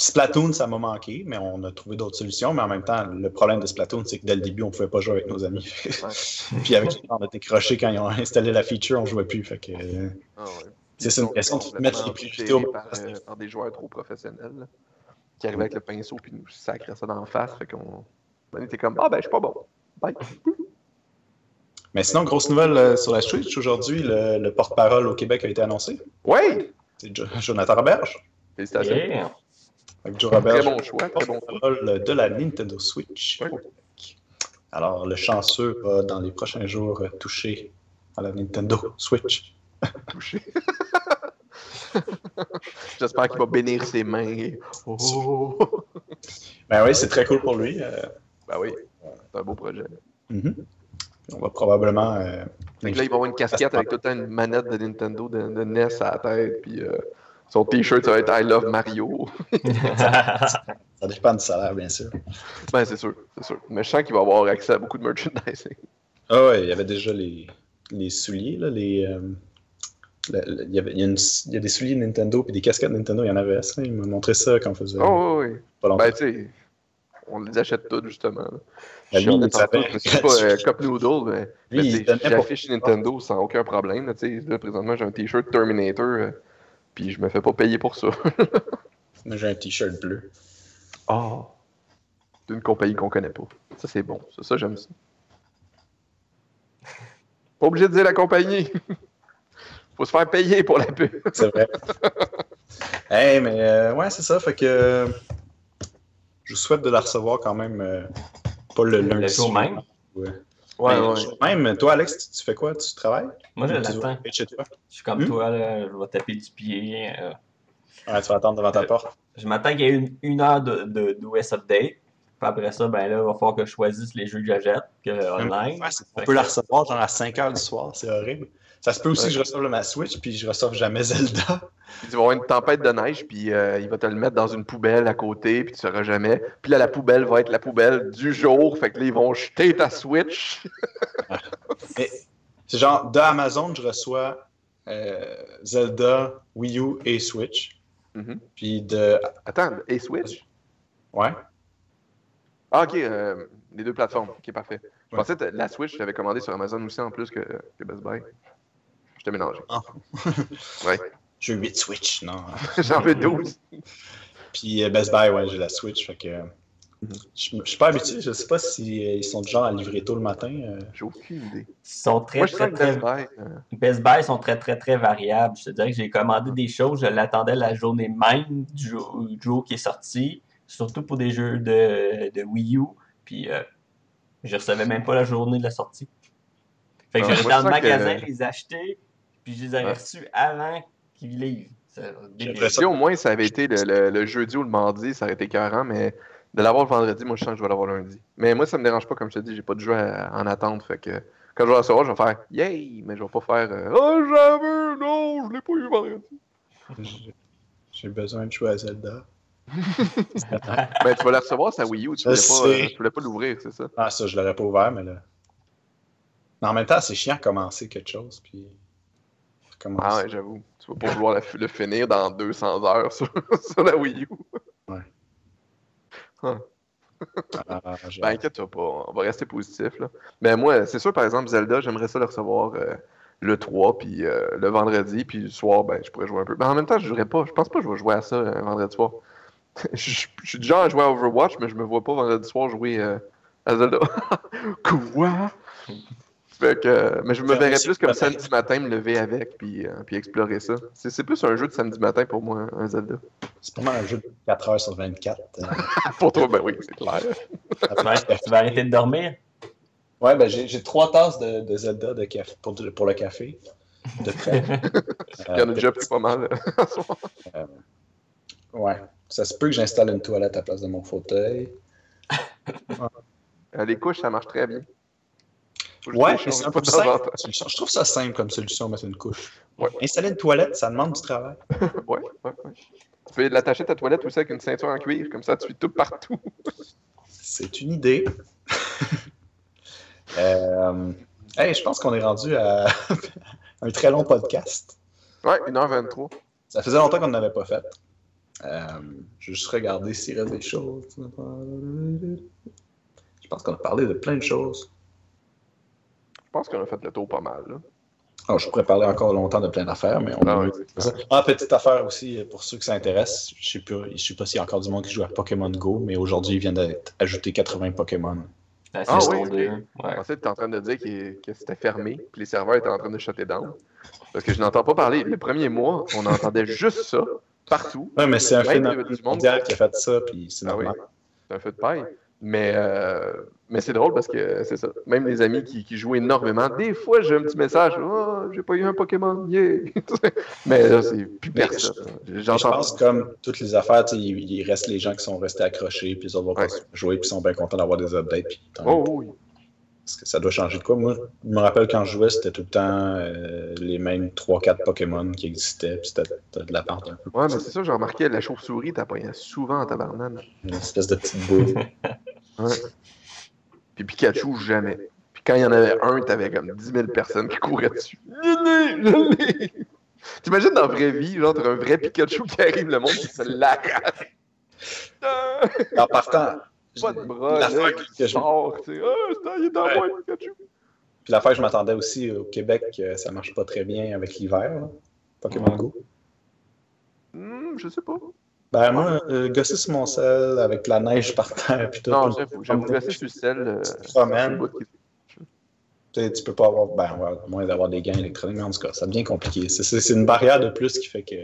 Splatoon, ça m'a manqué, mais on a trouvé d'autres solutions. Mais en même temps, le problème de Splatoon, c'est que dès le début, on pouvait pas jouer avec nos amis. Puis avec le temps, on a décroché quand ils ont installé la feature, on jouait plus. Fait que, euh, Ah ouais. C'est une question de mettre les priorités au- par, euh, par des joueurs trop professionnels qui arrivaient avec le pinceau puis nous sacraient ça dans la face. Fait qu'on on était comme Ah ben je suis pas bon. Bye. Mais sinon, grosse nouvelle euh, sur la Switch. Aujourd'hui, le, le porte-parole au Québec a été annoncé. Ouais! C'est Jo- Jonathan Roberge. Félicitations. Yeah. Que Joe Très Roberge, bon choix, très bon choix. porte-parole de la Nintendo Switch. Ouais. Alors, le chanceux va, dans les prochains jours, toucher à la Nintendo Switch. touché. J'espère qu'il va bénir ses mains. Oh! Ben oui, c'est très cool pour lui. euh, Ben oui, c'est un beau projet. mhm. On va probablement. euh, Fait que là, il va avoir une casquette avec tout le temps une manette de Nintendo de, de NES à la tête, puis euh, son t-shirt, ça va être I love Mario. Ça dépend du salaire, bien sûr. Ben, c'est sûr, c'est sûr. Mais je sens qu'il va avoir accès à beaucoup de merchandising. Ah ouais, il y avait déjà les, les souliers, là, les. euh, le- le- il, y avait, il, y a une- il y a des souliers Nintendo puis des casquettes Nintendo, il y en avait ça. Il m'a montré ça quand on faisait Oh, oui, oui. pas longtemps. Ben, tu on les achète toutes, justement. là. Ben, lui, il tantôt, je suis pas euh. Cup Noodle, mais, Lui, j'affiche Nintendo sans aucun problème. Là, là, présentement, j'ai un t-shirt Terminator, euh, puis je me fais pas payer pour ça. Moi, j'ai un t-shirt bleu. Oh! D'une compagnie qu'on connaît pas. Ça, c'est bon. Ça, ça j'aime ça. Pas obligé de dire la compagnie. Faut se faire payer pour la pub. C'est vrai. hey, mais euh, ouais, c'est ça. Fait que euh, je vous souhaite de la recevoir quand même. euh, pas le lundi. Le jour même. Ouais. Ouais, Ben, ouais. Même, toi, Alex, tu, tu fais quoi? Tu travailles? Moi, je l'attends. chez toi? Je suis comme Hmm? toi, là, je vais taper du pied. euh, Ouais, tu vas attendre devant ta Euh, porte. Je m'attends qu'il y ait une, une heure de, de, d'OS Update. Puis après ça, ben là, il va falloir que je choisisse les jeux que j'achète que online. Ouais, on peut la recevoir genre à 5 h du soir, c'est horrible. Ça se peut aussi Ouais. que je reçoive ma Switch puis je reçoive jamais Zelda. Puis tu vas avoir une tempête de neige, puis euh, il va te le mettre dans une poubelle à côté, puis tu sauras jamais. Puis là, la poubelle va être la poubelle du jour. Fait que là, ils vont jeter ta Switch. Mais c'est genre de Amazon, je reçois euh, Zelda, Wii U et Switch. Mhm. Puis de. Attends, et Switch? Ouais. Ah, ok, euh, les deux plateformes. Ok, parfait. Je Ouais. pensais que la Switch, je l'avais commandé sur Amazon aussi en plus que, que Best Buy. Mélangé. Ah. Ouais. J'ai 8 Switch, non. J'en veux 12. Puis euh, Best Buy, ouais, j'ai la Switch. Fait que. euh. Je je suis pas habitué, je sais pas s'ils sont du genre à livrer tôt le matin. euh. J'ai aucune idée. Ils sont très, Moi, je très, très, Best Buy. euh, Best Buy sont très, très, très variables. Je te dirais que j'ai commandé des choses, je l'attendais la journée même du jour, du jour qui est sorti, surtout pour des jeux de, de Wii U. Puis euh, je recevais même pas la journée de la sortie. Fait que Ah, j'allais dans le que- magasin les acheter, puis je les Ouais. reçus avant qu'ils livrent. Si au moins ça avait été le, le- le jeudi ou le mardi, ça aurait été écœurant, mais de l'avoir le vendredi, moi je sens que je vais l'avoir lundi. Mais moi ça me dérange pas, comme je te dis, j'ai pas de jeu à- en attente, fait que quand je vais la recevoir, je vais faire Yay! Mais je vais pas faire euh, Oh j'avais, non, je l'ai pas eu vendredi. J'ai- besoin de jouer à Zelda. Mais tu vas la recevoir, sa Wii U, tu voulais pas, euh, tu voulais pas l'ouvrir, c'est ça? Ah, ça, je l'aurais pas ouvert, mais là. Mais en même temps, c'est chiant de commencer quelque chose, puis. Ah ouais, j'avoue. Tu vas pas vouloir le finir dans 200 heures sur, sur la Wii U. Ah, j'ai- Ben, inquiète-toi pas, on va rester positif. Là. Ben, moi, c'est sûr, par exemple, Zelda, j'aimerais ça le recevoir euh, le 3, puis euh, le vendredi, puis le soir, ben, je pourrais jouer un peu. Ben, en même temps, je jouerais pas. Je pense pas que je vais jouer à ça euh, vendredi soir. je, je suis genre à jouer à Overwatch, mais je me vois pas vendredi soir jouer euh, à Zelda. Quoi? Fait que, euh, mais je me verrais aussi plus comme samedi matin, me lever avec, puis, euh, puis explorer ça. C'est c'est plus un jeu de samedi matin pour moi, un Zelda. C'est pas mal un jeu de 4 heures sur 24. euh, pour toi, ben oui, c'est clair. Tu vas, tu vas arrêter de dormir? Ouais, ben j'ai j'ai trois tasses de, de Zelda de café, pour, pour le café. De près. Il y en a déjà pris pas mal. Ouais. Ça se peut que j'installe une toilette à la place de mon fauteuil. Euh, les couches, ça marche très bien. Faut Ouais, c'est un peu simple. Je trouve ça simple comme solution, mettre une couche. Ouais. Installer une toilette, ça demande du travail. Ouais, ouais, ouais. Tu peux l'attacher à ta toilette aussi avec une ceinture en cuir, comme ça tu suis tout partout. C'est une idée. euh, hey, je pense qu'on est rendu à un très long podcast. Ouais, 1h23. Ça faisait longtemps qu'on ne l'avait pas fait. Euh, je vais juste regarder s'il reste des choses. Je pense qu'on a parlé de plein de choses. Je pense qu'on a fait le tour pas mal. Là. Alors, je pourrais parler encore longtemps de plein d'affaires, mais on Ah a oui, fait ça. Ah, petite affaire aussi, pour ceux que ça intéresse. Je ne sais, pas- je sais pas s'il y a encore du monde qui joue à Pokémon Go, mais aujourd'hui, il vient d'être ajouté 80 Pokémon. Ah saison oui, 2. Je pensais que tu étais en train de dire que c'était fermé, puis les serveurs étaient en train de shutter down. Parce que je n'entends pas parler. Le premier mois, on entendait juste ça, partout. Oui, mais c'est un phénomène du monde. mondial qui a fait ça, puis c'est Ah oui, normal. c'est un feu de paille. Mais, euh, mais c'est drôle parce que c'est ça. Même les amis qui, qui jouent énormément, des fois j'ai un petit message Oh, j'ai pas eu un Pokémon, yeah! mais là, c'est plus personne. Je J'entends pense comme toutes les affaires, tu sais, il, il reste les gens qui sont restés accrochés, puis ils vont Ouais. jouer, puis ils sont bien contents d'avoir des updates. Puis. Oh oui. Parce que ça doit changer de quoi? Moi, je me rappelle quand je jouais, c'était tout le temps euh, les mêmes 3-4 Pokémon qui existaient, puis c'était c'était de la part un peu. Ouais, mais c'est ça, j'ai remarqué, la chauve-souris, t'as pas souvent en tabarnane. Une espèce de petite boule. Ouais. Puis Pikachu, jamais. Puis quand il y en avait un, t'avais comme 10 000 personnes qui couraient dessus. Je l'ai, je l'ai. T'imagines dans la vraie vie, genre, t'as un vrai Pikachu qui arrive, le monde qui se l'arrache. En partant, Pas de bras, là, que je- sort, tu sais. Ah, c'est- il est dans Ouais. moi, Pikachu. Puis l'affaire, je m'attendais aussi au Québec, que ça marche pas très bien avec l'hiver, là, Pokémon Go. Hmm, je sais pas. Ben moi, euh, gosser sur mon sel avec la neige par terre, puis tout. Non, j'avoue, j'avoue, gosser sur le sel. euh, Tu promènes. Tu sais, tu peux pas avoir, ben, ouais, à moins d'avoir des gains électroniques, mais en tout cas, ça devient compliqué. C'est- une barrière de plus qui fait que.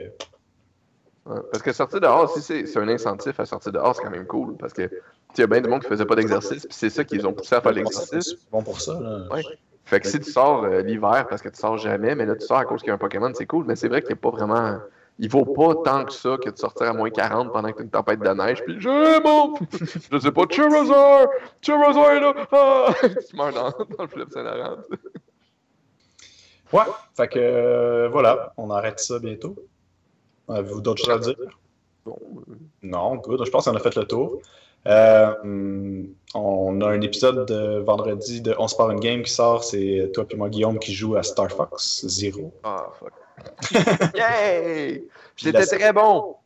Ouais, Parce que sortir dehors, si c'est un incentif à sortir dehors, c'est quand même cool. Parce que tu sais, il y a bien de monde qui faisait pas d'exercice, puis c'est ça qu'ils ont poussé à faire l'exercice. C'est bon pour ça, là. Ouais. Fait que si tu sors euh, l'hiver parce que tu sors jamais, mais là tu sors à cause qu'il y a un Pokémon, c'est cool, mais c'est vrai qu'il n'y a pas vraiment. Il vaut pas tant que ça que de sortir à moins 40 pendant que tu as une tempête de neige, puis j'ai mon. Je sais pas, Charizard! Charizard est là! Ah! tu meurs dans, dans le fleuve Saint-Laurent. Ouais, fait que euh, voilà, on arrête ça bientôt. Avez-vous d'autres choses à dire? Bon, euh, Non, good. Je pense qu'on a fait le tour. Euh, on a un épisode de vendredi de On se part une game qui sort. C'est toi et moi, Guillaume, qui joue à Star Fox Zero. Ah, fuck. Yay! J'étais très bon!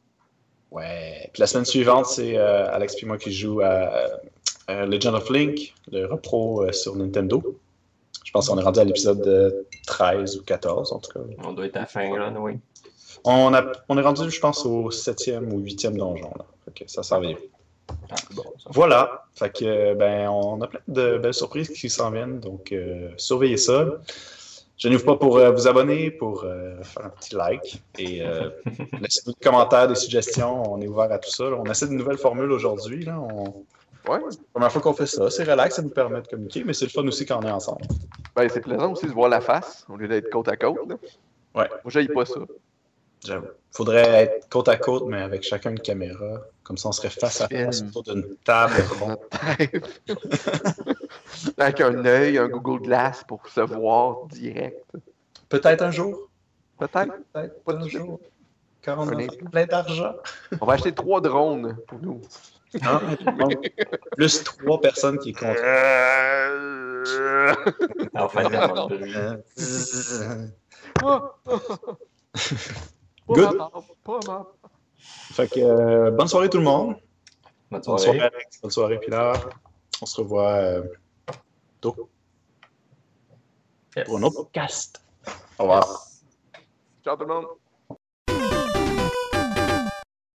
Ouais. Puis la semaine suivante, c'est euh, Alex et moi qui joue à euh, Legend of Link, le repro euh, sur Nintendo. Je pense qu'on est rendu à l'épisode de 13 ou 14, en tout cas. On doit être à la fin, là, oui. On, a, on est rendu, je pense, au 7e ou 8e donjon. Là. Fait que ça s'en vient. Ah, bon. Voilà. Fait que, euh, ben, on a plein de belles surprises qui s'en viennent. Donc, euh, surveillez ça. Je n'ouvre pas pour euh, vous abonner, pour euh, faire un petit like. Et euh, laissez-nous des commentaires, des suggestions. On est ouvert à tout ça. là. On essaie de nouvelles formules aujourd'hui. là. On... Ouais, C'est la première fois qu'on fait ça. C'est relax, ça nous permet de communiquer, mais c'est le fun aussi quand on est ensemble. ben c'est plaisant aussi de se voir la face au lieu d'être côte à côte. Là. Ouais. Moi, j'aille pas ça. J'avoue. Faudrait être côte à côte, mais avec chacun une caméra. Comme ça, on serait face à face autour d'une table ronde. Avec un œil, un Google Glass pour se voir direct. Peut-être un jour. Peut-être. Peut-être Pas un de jour. Quand on a implant. plein d'argent. On va acheter trois drones pour nous. Hein? Donc, plus trois personnes qui comptent. En Good. Pas mal. Fait que euh, bonne soirée tout le monde. Bonne Bonne soirée. Alex. Bonne soirée Pilar. On se revoit euh, tôt Yes. pour un autre podcast. Au revoir. Ciao tout le monde.